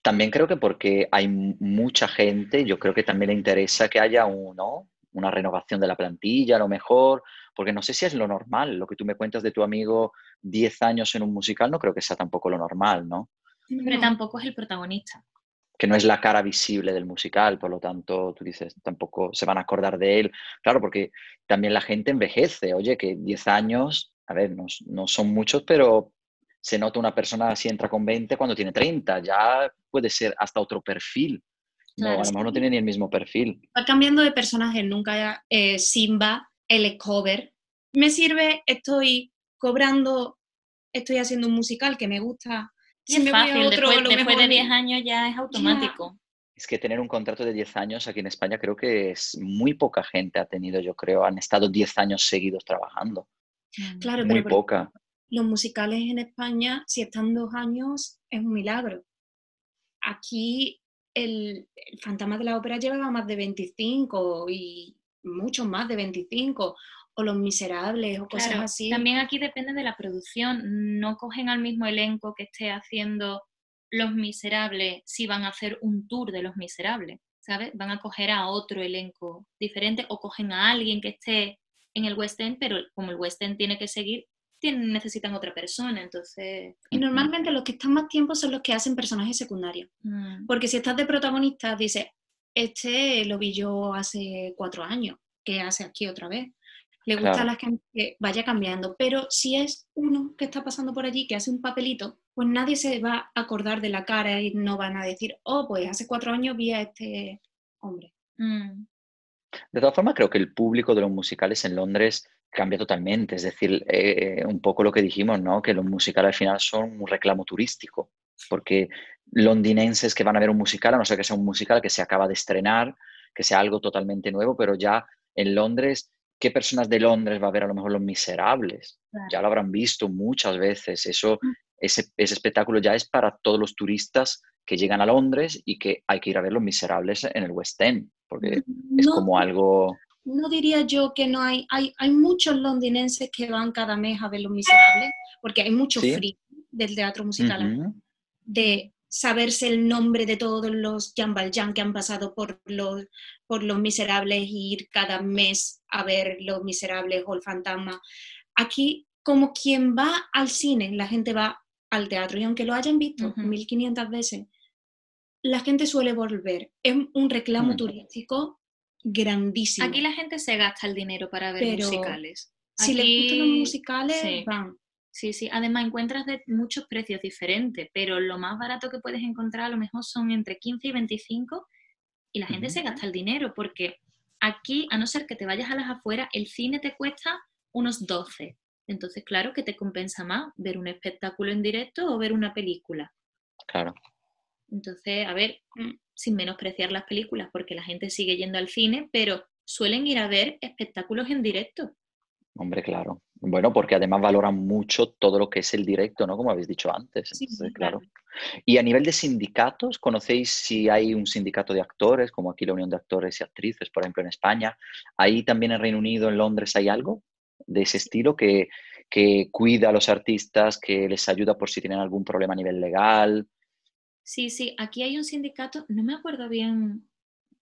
También creo que porque hay mucha gente, yo creo que también le interesa que haya uno, una renovación de la plantilla a lo mejor, porque no sé si es lo normal. Lo que tú me cuentas de tu amigo 10 años en un musical no creo que sea tampoco lo normal, ¿no? Pero tampoco es el protagonista que no es la cara visible del musical, por lo tanto, tú dices, tampoco se van a acordar de él. Claro, porque también la gente envejece, oye, que 10 años, a ver, no, son muchos, pero se nota una persona si entra con 20 cuando tiene 30, ya puede ser hasta otro perfil. No, a lo mejor no tiene ni el mismo perfil. Va cambiando de personaje, nunca eh, Simba, el cover. Me sirve, estoy cobrando, estoy haciendo un musical que me gusta, es fácil, después, de 10 años ya es automático. Es que tener un contrato de 10 años aquí en España creo que es muy poca gente ha tenido, yo creo, han estado 10 años seguidos trabajando. Mm. Claro, muy poca. Los musicales en España, si están dos años, es un milagro. Aquí el, el Fantasma de la Ópera lleva más de 25 y mucho más de 25 o Los Miserables o cosas así. También aquí depende de la producción. No cogen al mismo elenco que esté haciendo Los Miserables si van a hacer un tour de Los Miserables, ¿sabes? Van a coger a otro elenco diferente o cogen a alguien que esté en el West End, pero como el West End tiene que seguir, tienen, necesitan otra persona, entonces... Y normalmente los que están más tiempo son los que hacen personajes secundarios. Mm. Porque si estás de protagonista, dices, este lo vi yo hace cuatro años, ¿qué hace aquí otra vez? Le gusta a la gente que vaya cambiando, pero si es uno que está pasando por allí, que hace un papelito, pues nadie se va a acordar de la cara y no van a decir, oh, pues hace cuatro años vi a este hombre. Mm. De todas formas, creo que el público de los musicales en Londres cambia totalmente. Es decir, eh, un poco lo que dijimos, ¿no? Que los musicales al final son un reclamo turístico. Porque londinenses que van a ver un musical, a no ser que sea un musical que se acaba de estrenar, que sea algo totalmente nuevo, pero ya en Londres ¿qué personas de Londres va a ver a lo mejor Los Miserables? Ya lo habrán visto muchas veces. Eso, mm. ese, espectáculo ya es para todos los turistas que llegan a Londres y que hay que ir a ver Los Miserables en el West End, porque es como algo... No diría yo que no hay, hay, hay muchos londinenses que van cada mes a ver Los Miserables, porque hay mucho ¿Sí? del teatro musical, de saberse el nombre de todos los Jean Valjean que han pasado por los, por los Miserables y ir cada mes a ver Los Miserables o El Fantasma. Aquí, como quien va al cine, la gente va al teatro y aunque lo hayan visto 1500 veces, la gente suele volver. Es un reclamo turístico grandísimo. Aquí la gente se gasta el dinero para ver musicales. Si les gustan los musicales, van. Sí, sí. Además encuentras de muchos precios diferentes, pero lo más barato que puedes encontrar a lo mejor son entre 15 y 25 y la gente se gasta el dinero porque aquí, a no ser que te vayas a las afueras, el cine te cuesta unos 12. Entonces, claro que te compensa más ver un espectáculo en directo o ver una película. Claro. Entonces, a ver, mm, sin menospreciar las películas, porque la gente sigue yendo al cine, pero suelen ir a ver espectáculos en directo. Hombre, claro. Bueno, porque además valoran mucho todo lo que es el directo, ¿no? Como habéis dicho antes. Sí, Entonces, sí, claro. claro. Y a nivel de sindicatos, ¿conocéis si hay un sindicato de actores, como aquí la Unión de Actores y Actrices, por ejemplo, en España? ¿Ahí también en Reino Unido, en Londres, hay algo de ese estilo que, que cuida a los artistas, que les ayuda por si tienen algún problema a nivel legal? Sí, sí, aquí hay un sindicato, no me acuerdo bien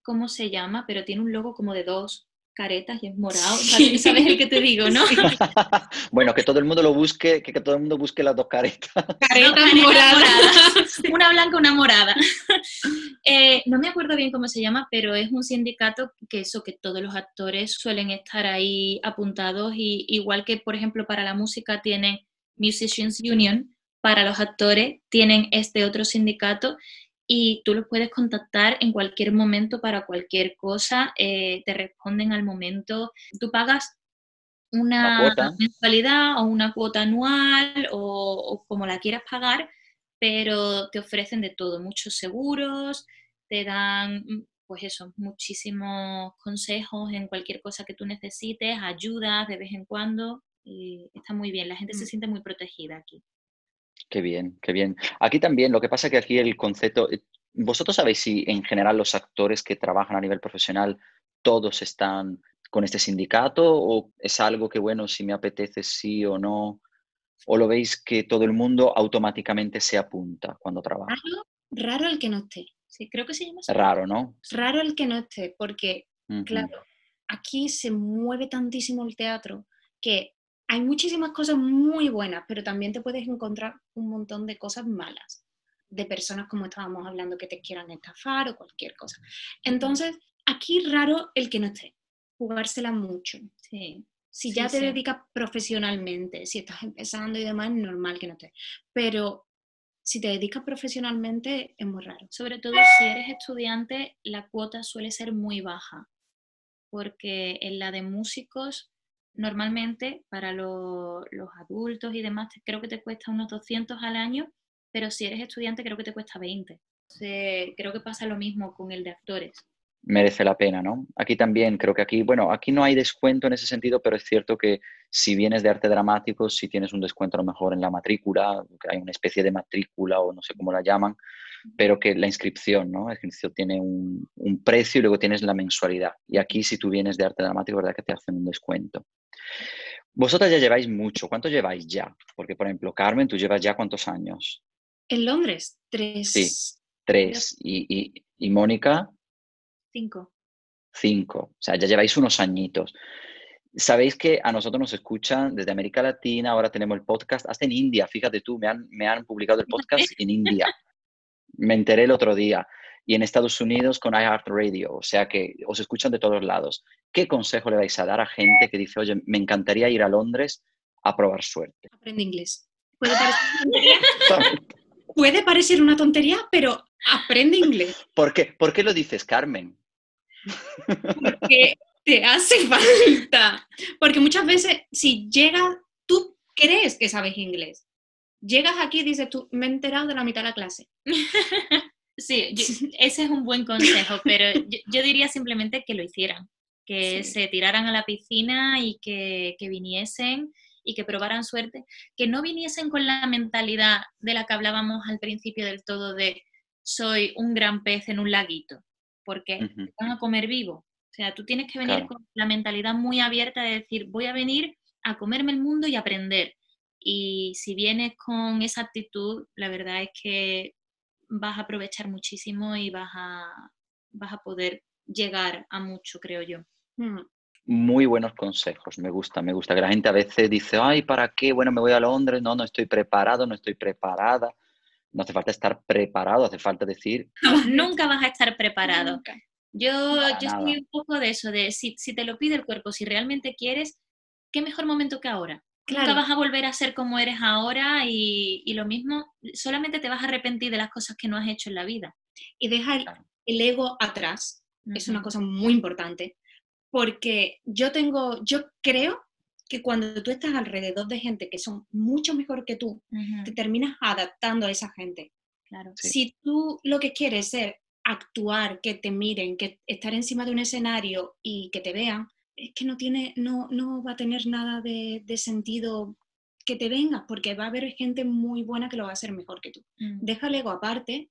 cómo se llama, pero tiene un logo como de dos caretas y es morado. Sí. ¿Sabes el que te digo, no? bueno, que todo el mundo lo busque, que, que todo el mundo busque las dos caretas. Caretas Caretas moradas. moradas. Una blanca, una morada. Eh, no me acuerdo bien cómo se llama, pero es un sindicato que eso, que todos los actores suelen estar ahí apuntados y igual que, por ejemplo, para la música tienen Musicians Union, para los actores tienen este otro sindicato y tú los puedes contactar en cualquier momento para cualquier cosa, eh, te responden al momento, tú pagas Una mensualidad o una cuota anual o, o como la quieras pagar, pero te ofrecen de todo, muchos seguros, te dan, mm, pues eso, muchísimos consejos en cualquier cosa que tú necesites, ayudas de vez en cuando, y está muy bien, la gente se Mm. siente muy protegida aquí. Qué bien, qué bien. Aquí también, lo que pasa que aquí el concepto, eh, ¿vosotros sabéis si en general los actores que trabajan a nivel profesional todos están con este sindicato o es algo que, bueno, si me apetece sí o no? ¿O lo veis que todo el mundo automáticamente se apunta cuando trabaja? Raro, raro el que no esté. Sí, creo que se llama así. Raro, ¿no? Raro el que no esté, porque. Claro, aquí se mueve tantísimo el teatro que hay muchísimas cosas muy buenas, pero también te puedes encontrar un montón de cosas malas, de personas como estábamos hablando que te quieran estafar o cualquier cosa. Entonces, aquí raro el que no esté, jugársela mucho. Sí. Si Sí, ya te sí. dedicas profesionalmente, si estás empezando y demás, normal que no esté. Pero si te dedicas profesionalmente, es muy raro. Sobre todo si eres estudiante, la cuota suele ser muy baja, porque en la de músicos, normalmente para lo- los adultos y demás, creo que te cuesta unos 200 al año, pero si eres estudiante, creo que te cuesta 20. Entonces, creo que pasa lo mismo con el de actores. merece la pena, ¿no? Aquí también, creo que aquí, bueno, aquí no hay descuento en ese sentido, pero es cierto que si vienes de arte dramático, si tienes un descuento a lo mejor en la matrícula, que hay una especie de matrícula o no sé cómo la llaman, pero que la inscripción, ¿no? La inscripción tiene un, un precio y luego tienes la mensualidad. Y aquí si tú vienes de arte dramático, ¿verdad que te hacen un descuento? Vosotras ya lleváis mucho, ¿cuánto lleváis ya? Porque, por ejemplo, Carmen, tú llevas ya cuántos años? En Londres, tres. Sí. Tres. Y, y, y Mónica, Cinco. Cinco. O sea, ya lleváis unos añitos. Sabéis que a nosotros nos escuchan desde América Latina, ahora tenemos el podcast, hasta en India, fíjate tú, me han, me han publicado el podcast en India. Me enteré el otro día. Y en Estados Unidos con iHeartRadio, o sea que os escuchan de todos lados. ¿Qué consejo le vais a dar a gente que dice, oye, me encantaría ir a Londres a probar suerte? Aprende inglés. Puede parecer una tontería, puede parecer una tontería, pero aprende inglés. ¿Por qué, ¿Por qué lo dices, Carmen? Porque te hace falta. Porque muchas veces, si llegas, tú crees que sabes inglés. Llegas aquí y dices tú, me he enterado de la mitad de la clase. Sí, yo- ese es un buen consejo, pero yo, yo diría simplemente que lo hicieran, que Sí. se tiraran a la piscina y que, que viniesen y que probaran suerte, que no viniesen con la mentalidad de la que hablábamos al principio del todo de soy un gran pez en un laguito, porque te van a comer vivo. O sea, tú tienes que venir Claro. con la mentalidad muy abierta de decir, voy a venir a comerme el mundo y aprender. Y si vienes con esa actitud, la verdad es que vas a aprovechar muchísimo y vas a, vas a poder llegar a mucho, creo yo. Hmm. Muy buenos consejos, me gusta, me gusta. Que la gente a veces dice, ay, ¿para qué? Bueno, me voy a Londres, no, no estoy preparado, no estoy preparada. No hace falta estar preparado, hace falta decir, Nunca vas a estar preparado. Nunca. Yo, Para yo nada. soy un poco de eso, de si, si te lo pide el cuerpo, si realmente quieres, qué mejor momento que ahora. Claro. Nunca vas a volver a ser como eres ahora y, y lo mismo, solamente te vas a arrepentir de las cosas que no has hecho en la vida. Y deja el, el ego atrás. Es una cosa muy importante. Porque yo tengo, yo creo que cuando tú estás alrededor de gente que son mucho mejor que tú, Ujú, te terminas adaptando a esa gente. Claro. Sí. Si tú lo que quieres es actuar, que te miren, que estar encima de un escenario y que te vean, es que no, tiene, no, no va a tener nada de, de sentido que te vengas, porque va a haber gente muy buena que lo va a hacer mejor que tú. Mm. Deja el ego aparte,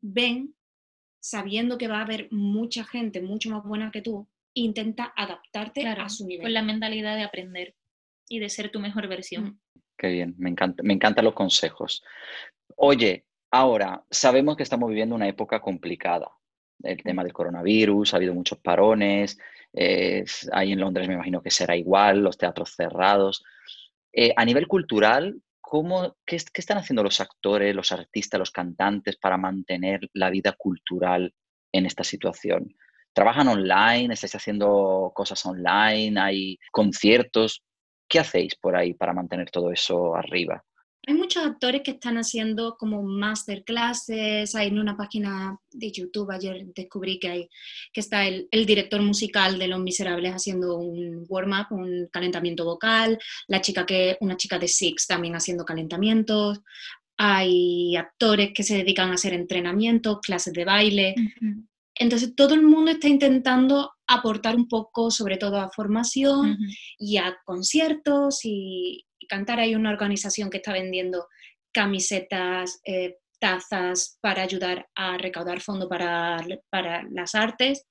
ven sabiendo que va a haber mucha gente mucho más buena que tú, intenta adaptarte Claro, a su nivel. con la mentalidad de aprender y de ser tu mejor versión. Mm. Qué bien, me encanta, me encantan los consejos. Oye, ahora sabemos que estamos viviendo una época complicada. El tema del coronavirus, ha habido muchos parones, ahí en Londres me imagino que será igual, los teatros cerrados. Eh, a nivel cultural, ¿cómo, qué, qué están haciendo los actores, los artistas, los cantantes para mantener la vida cultural en esta situación? ¿Trabajan online? ¿Estáis haciendo cosas online? ¿Hay conciertos? ¿Qué hacéis por ahí para mantener todo eso arriba? Hay muchos actores que están haciendo como masterclasses, hay en una página de YouTube, ayer descubrí que, hay, que está el, el director musical de Los Miserables haciendo un warm-up, un calentamiento vocal, la chica que, una chica de Six también haciendo calentamientos, hay actores que se dedican a hacer entrenamientos, clases de baile, entonces todo el mundo está intentando aportar un poco, sobre todo a formación, y a conciertos y, y cantar. Hay una organización que está vendiendo camisetas, eh, tazas para ayudar a recaudar fondos para, para las artes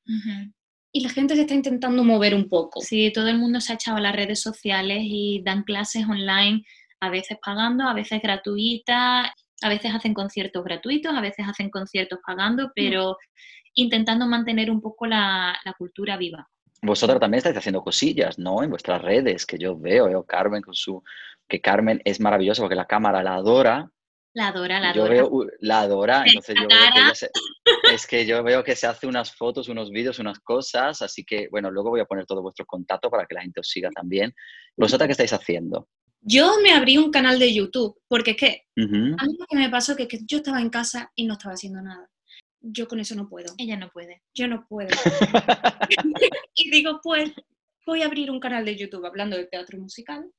y la gente se está intentando mover un poco. Sí, todo el mundo se ha echado a las redes sociales y dan clases online, a veces pagando, a veces gratuitas, a veces hacen conciertos gratuitos, a veces hacen conciertos pagando, pero intentando mantener un poco la, la cultura viva. Vosotros también estáis haciendo cosillas, ¿no? En vuestras redes, que yo veo, veo Carmen con su... que Carmen es maravillosa porque la cámara la adora. La adora, la y yo adora. veo, uh, la adora, entonces yo veo que ella se- es que yo veo que se hace unas fotos, unos vídeos, unas cosas, así que, bueno, luego voy a poner todos vuestros contactos para que la gente os siga también. ¿Vosotras qué estáis haciendo? Yo me abrí un canal de YouTube porque es que a mí lo que me pasó es que yo estaba en casa y no estaba haciendo nada. Yo con eso no puedo. Ella no puede. Yo no puedo. y digo, pues voy a abrir un canal de YouTube hablando del teatro musical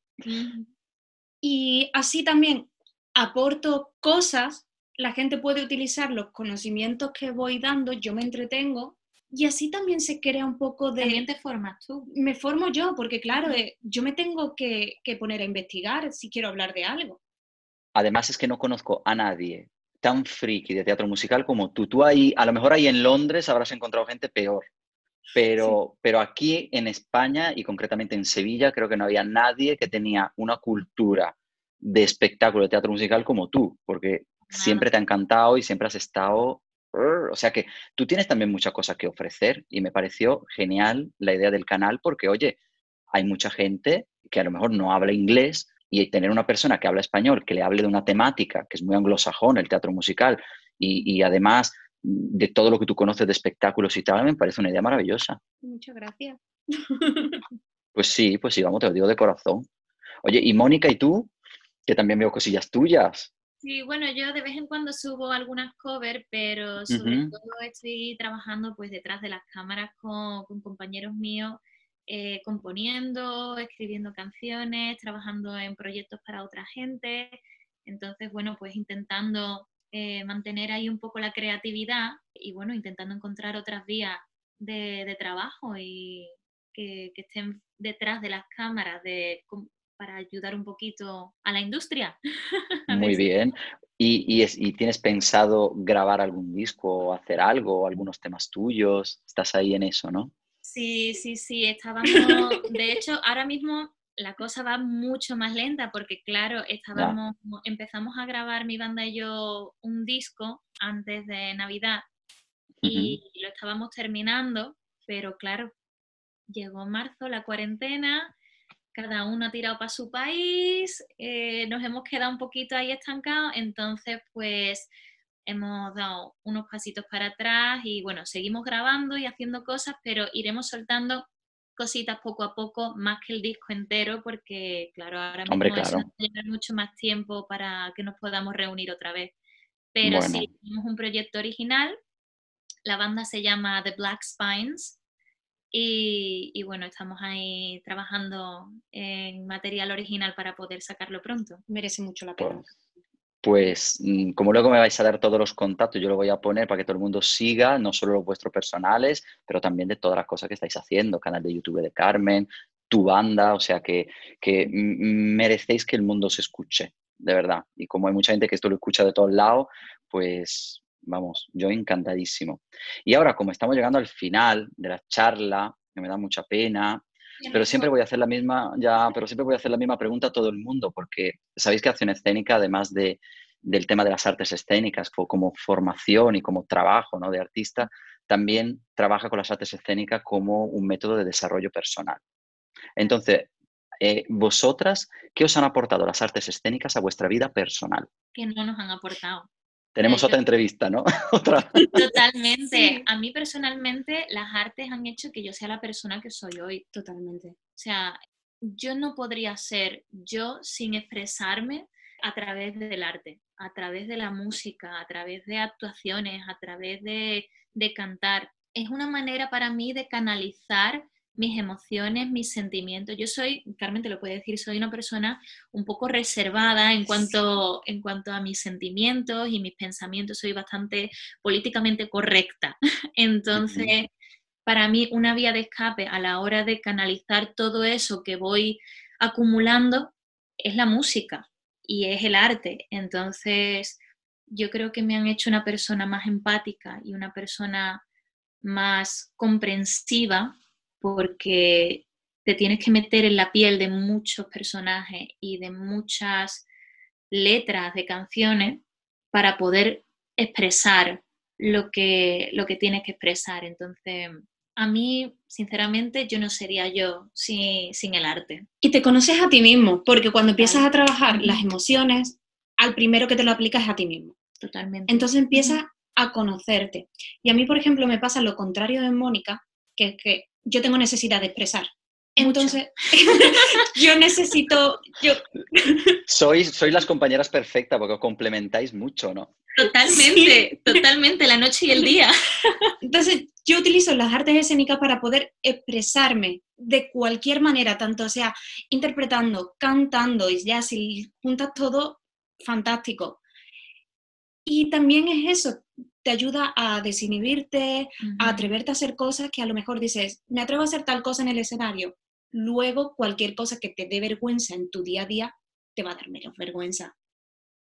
y así también aporto cosas, la gente puede utilizar los conocimientos que voy dando, yo me entretengo y así también se crea un poco de... También te formas tú. Me formo yo, porque claro, eh, yo me tengo que, que poner a investigar si quiero hablar de algo. Además es que no conozco a nadie tan friki de teatro musical como tú. Tú ahí, a lo mejor ahí en Londres habrás encontrado gente peor, pero, pero aquí en España y concretamente en Sevilla creo que no había nadie que tenía una cultura de espectáculo de teatro musical como tú, porque siempre te ha encantado y siempre has estado... O sea que tú tienes también muchas cosas que ofrecer y me pareció genial la idea del canal porque, oye, hay mucha gente que a lo mejor no habla inglés y tener una persona que habla español, que le hable de una temática que es muy anglosajón, el teatro musical, y, y además de todo lo que tú conoces de espectáculos y tal, me parece una idea maravillosa. Muchas gracias. Pues sí, pues sí, vamos, te lo digo de corazón. Oye, y Mónica, ¿y tú? Que también veo cosillas tuyas. Sí, bueno, yo de vez en cuando subo algunas covers, pero sobre todo estoy trabajando pues detrás de las cámaras con, con compañeros míos, eh, componiendo, escribiendo canciones, trabajando en proyectos para otra gente. Entonces, bueno, pues intentando eh, mantener ahí un poco la creatividad y bueno, intentando encontrar otras vías de, de trabajo y que, que estén detrás de las cámaras de, para ayudar un poquito a la industria. Muy bien. ¿Y, y, es- y tienes pensado grabar algún disco o hacer algo, algunos temas tuyos? Estás ahí en eso, ¿no? Sí, sí, sí, estábamos, de hecho, ahora mismo la cosa va mucho más lenta porque, claro, estábamos, empezamos a grabar mi banda y yo un disco antes de Navidad y lo estábamos terminando, pero claro, llegó marzo, la cuarentena, cada uno ha tirado para su país, eh, nos hemos quedado un poquito ahí estancados, entonces pues hemos dado unos pasitos para atrás y bueno, seguimos grabando y haciendo cosas, pero iremos soltando cositas poco a poco, más que el disco entero, porque claro, ahora mismo Hombre, eso claro. nos va a llevar mucho más tiempo para que nos podamos reunir otra vez. Pero Bueno. sí, tenemos un proyecto original, la banda se llama The Black Spines y, y bueno, estamos ahí trabajando en material original para poder sacarlo pronto. Merece mucho la pena. Pues, pues mm, como luego me vais a dar todos los contactos, yo lo voy a poner para que todo el mundo siga, no solo los vuestros personales, pero también de todas las cosas que estáis haciendo, canal de YouTube de Carmen, tu banda, o sea que, que merecéis que el mundo se escuche, de verdad. Y como hay mucha gente que esto lo escucha de todos lados, pues vamos, yo encantadísimo. Y ahora, como estamos llegando al final de la charla, que me da mucha pena, pero siempre voy a hacer la misma, ya, pero siempre voy a hacer la misma pregunta a todo el mundo, porque sabéis que Acción Escénica, además de, del tema de las artes escénicas como formación y como trabajo ¿no? de artista, también trabaja con las artes escénicas como un método de desarrollo personal. Entonces, eh, vosotras, ¿qué os han aportado las artes escénicas a vuestra vida personal? Que no nos han aportado. Tenemos otra entrevista, ¿no? Totalmente. A mí personalmente las artes han hecho que yo sea la persona que soy hoy. Totalmente. O sea, yo no podría ser yo sin expresarme a través del arte, a través de la música, a través de actuaciones, a través de, de cantar. Es una manera para mí de canalizar mis emociones, mis sentimientos. Yo soy, Carmen te lo puede decir, soy una persona un poco reservada en cuanto, en cuanto a mis sentimientos y mis pensamientos. Soy bastante políticamente correcta. Entonces, para mí, una vía de escape a la hora de canalizar todo eso que voy acumulando es la música y es el arte. Entonces, yo creo que me han hecho una persona más empática y una persona más comprensiva porque te tienes que meter en la piel de muchos personajes y de muchas letras de canciones para poder expresar lo que, lo que tienes que expresar. Entonces, a mí, sinceramente, yo no sería yo sin, sin el arte. Y te conoces a ti mismo, porque cuando empiezas a trabajar las emociones, al primero que te lo aplicas es a ti mismo. Totalmente. Entonces empiezas a conocerte. Y a mí, por ejemplo, me pasa lo contrario de Mónica, que es que yo tengo necesidad de expresar. Entonces, yo necesito... Yo... Sois, sois las compañeras perfectas porque os complementáis mucho, ¿no? Totalmente, totalmente, la noche y el día. Entonces, yo utilizo las artes escénicas para poder expresarme de cualquier manera, tanto sea interpretando, cantando, y ya si juntas todo, fantástico. Y también es eso, te ayuda a desinhibirte, a atreverte a hacer cosas que a lo mejor dices, me atrevo a hacer tal cosa en el escenario. Luego, cualquier cosa que te dé vergüenza en tu día a día, te va a dar menos vergüenza.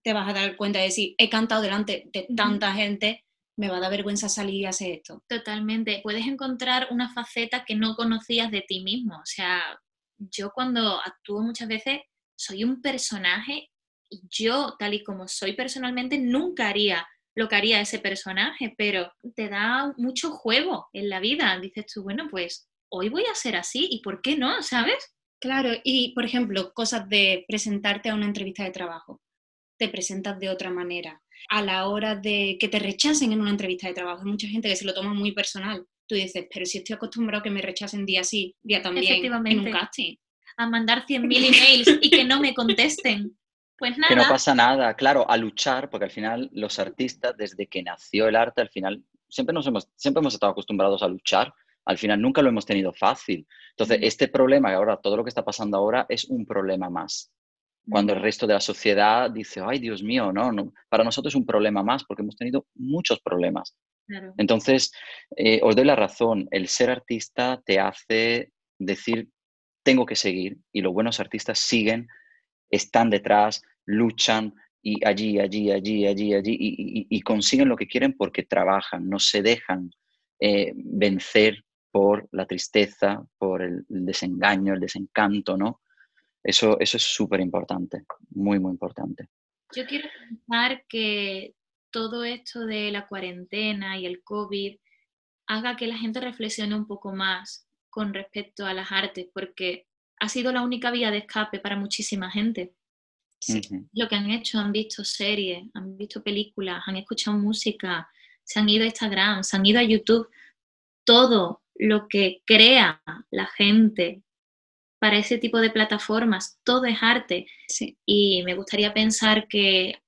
Te vas a dar cuenta de decir, he cantado delante de tanta gente, me va a dar vergüenza salir y hacer esto. Totalmente. Puedes encontrar una faceta que no conocías de ti mismo. O sea, yo cuando actúo muchas veces soy un personaje y yo, tal y como soy personalmente, nunca haría lo que haría ese personaje, pero te da mucho juego en la vida. Dices tú, bueno, pues hoy voy a ser así y ¿por qué no? ¿Sabes? Claro, y por ejemplo, cosas de presentarte a una entrevista de trabajo, te presentas de otra manera. A la hora de que te rechacen en una entrevista de trabajo, hay mucha gente que se lo toma muy personal. Tú dices, pero si estoy acostumbrado a que me rechacen día sí, día también, en un casting. A mandar 100.000 emails y que no me contesten. Pues nada. Que no pasa nada, claro, a luchar, porque al final los artistas, desde que nació el arte, al final siempre, nos hemos, siempre hemos estado acostumbrados a luchar, al final nunca lo hemos tenido fácil. Entonces, este problema, y ahora todo lo que está pasando ahora, es un problema más. Cuando el resto de la sociedad dice, ay, Dios mío, no, no, para nosotros es un problema más, porque hemos tenido muchos problemas. Entonces, eh, os doy la razón, el ser artista te hace decir, tengo que seguir, y los buenos artistas siguen están detrás, luchan y allí, allí, allí, allí, allí, y, consiguen lo que quieren porque trabajan, no se dejan eh, vencer por la tristeza, por el, desengaño, el desencanto, ¿no? Eso, eso es súper importante, muy, muy importante. Yo quiero pensar que todo esto de la cuarentena y el COVID haga que la gente reflexione un poco más con respecto a las artes, porque ha sido la única vía de escape para muchísima gente. Lo que han hecho, han visto series, han visto películas, han escuchado música, se han ido a Instagram, se han ido a YouTube. Todo lo que crea la gente para ese tipo de plataformas, todo es arte. Y me gustaría pensar que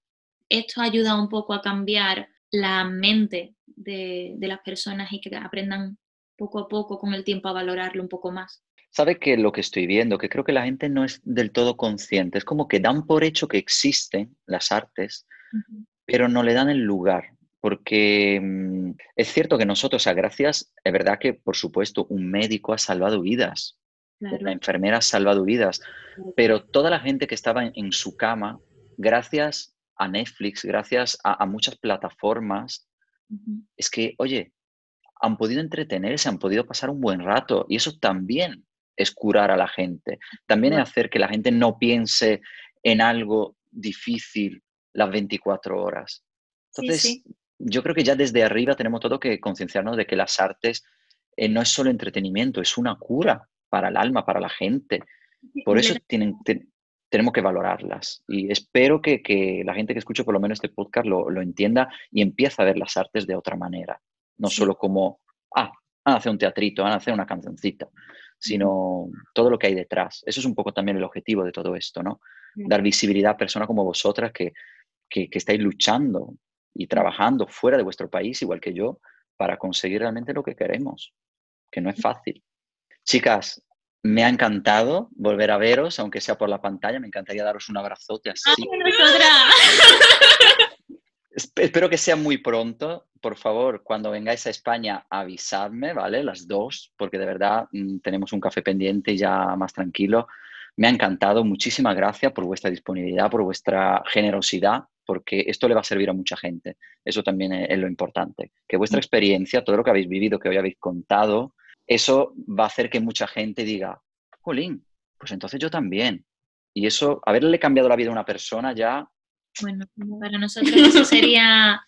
esto ayuda un poco a cambiar la mente de, de las personas y que aprendan poco a poco con el tiempo a valorarlo un poco más sabe que lo que estoy viendo, que creo que la gente no es del todo consciente, es como que dan por hecho que existen las artes, pero no le dan el lugar. Porque mm, es cierto que nosotros, a gracias, es verdad que, por supuesto, un médico ha salvado vidas, una enfermera ha salvado vidas, pero toda la gente que estaba en, su cama, gracias a Netflix, gracias a, muchas plataformas, es que, oye, han podido entretenerse, han podido pasar un buen rato y eso también es curar a la gente. También es hacer que la gente no piense en algo difícil las 24 horas. Entonces, yo creo que ya desde arriba tenemos todo que concienciarnos de que las artes eh, no es solo entretenimiento, es una cura para el alma, para la gente. Por eso tienen, tenemos que valorarlas. Y espero que, la gente que escuche por lo menos este podcast lo, lo entienda y empiece a ver las artes de otra manera no solo como, ah, van a hacer un teatrito, van a hacer una cancioncita, sino todo lo que hay detrás. Eso es un poco también el objetivo de todo esto, ¿no? Dar visibilidad a personas como vosotras que, que, estáis luchando y trabajando fuera de vuestro país, igual que yo, para conseguir realmente lo que queremos, que no es fácil. Chicas, me ha encantado volver a veros, aunque sea por la pantalla. Me encantaría daros un abrazote así. Espero que sea muy pronto. Por favor, cuando vengáis a España, avisadme, ¿vale? Las dos, porque de verdad mm, tenemos un café pendiente ya más tranquilo. Me ha encantado. Muchísimas gracias por vuestra disponibilidad, por vuestra generosidad, porque esto le va a servir a mucha gente. Eso también es, lo importante. Que vuestra mm. experiencia, todo lo que habéis vivido, que hoy habéis contado, eso va a hacer que mucha gente diga, Jolín, pues entonces yo también. Y eso, haberle cambiado la vida a una persona ya bueno, para nosotros eso sería,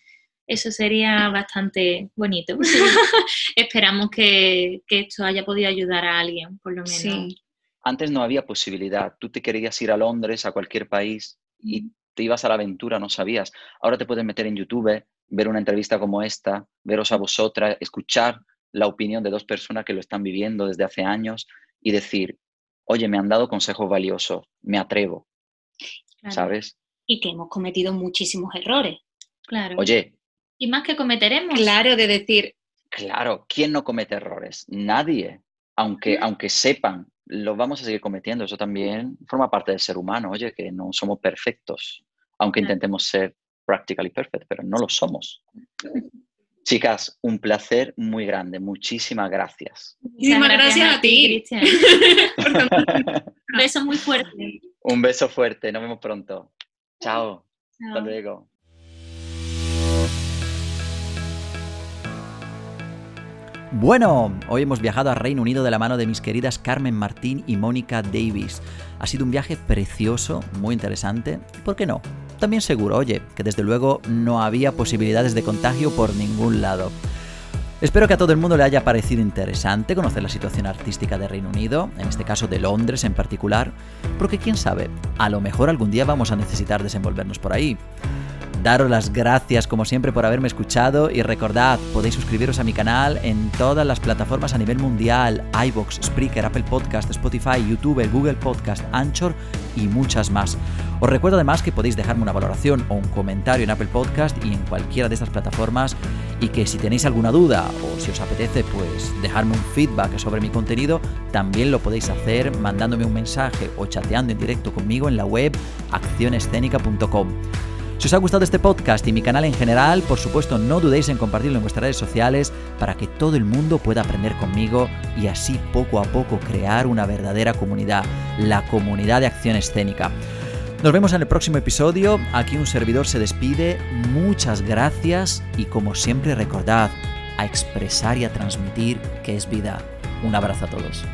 eso sería bastante bonito. Esperamos que, esto haya podido ayudar a alguien, por lo menos. Antes no había posibilidad. Tú te querías ir a Londres, a cualquier país, y te ibas a la aventura, no sabías. Ahora te puedes meter en YouTube, ver una entrevista como esta, veros a vosotras, escuchar la opinión de dos personas que lo están viviendo desde hace años y decir, oye, me han dado consejos valiosos, me atrevo. ¿Sabes? Y que hemos cometido muchísimos errores. Claro. Oye. Y más que cometeremos. Claro, de decir. Claro, ¿quién no comete errores? Nadie. Aunque, aunque sepan, lo vamos a seguir cometiendo. Eso también forma parte del ser humano. Oye, que no somos perfectos. Aunque intentemos ser practically perfect, pero no lo somos. Chicas, un placer muy grande. Muchísimas gracias. Muchísimas gracias, a ti, Cristian. un beso muy fuerte. Un beso fuerte. Nos vemos pronto. Chao. Hasta luego. Bueno, hoy hemos viajado a Reino Unido de la mano de mis queridas Carmen Martín y Mónica Davis. Ha sido un viaje precioso, muy interesante. ¿Por qué no? También seguro, oye, que desde luego no había posibilidades de contagio por ningún lado. Espero que a todo el mundo le haya parecido interesante conocer la situación artística de Reino Unido, en este caso de Londres en particular, porque quién sabe, a lo mejor algún día vamos a necesitar desenvolvernos por ahí. Daros las gracias como siempre por haberme escuchado y recordad, podéis suscribiros a mi canal en todas las plataformas a nivel mundial, iBox, Spreaker, Apple Podcast, Spotify, YouTube, Google Podcast, Anchor y muchas más. Os recuerdo además que podéis dejarme una valoración o un comentario en Apple Podcast y en cualquiera de estas plataformas y que si tenéis alguna duda o si os apetece pues dejarme un feedback sobre mi contenido, también lo podéis hacer mandándome un mensaje o chateando en directo conmigo en la web accionescénica.com. Si os ha gustado este podcast y mi canal en general, por supuesto no dudéis en compartirlo en vuestras redes sociales para que todo el mundo pueda aprender conmigo y así poco a poco crear una verdadera comunidad, la comunidad de acción escénica. Nos vemos en el próximo episodio, aquí un servidor se despide, muchas gracias y como siempre recordad a expresar y a transmitir que es vida. Un abrazo a todos.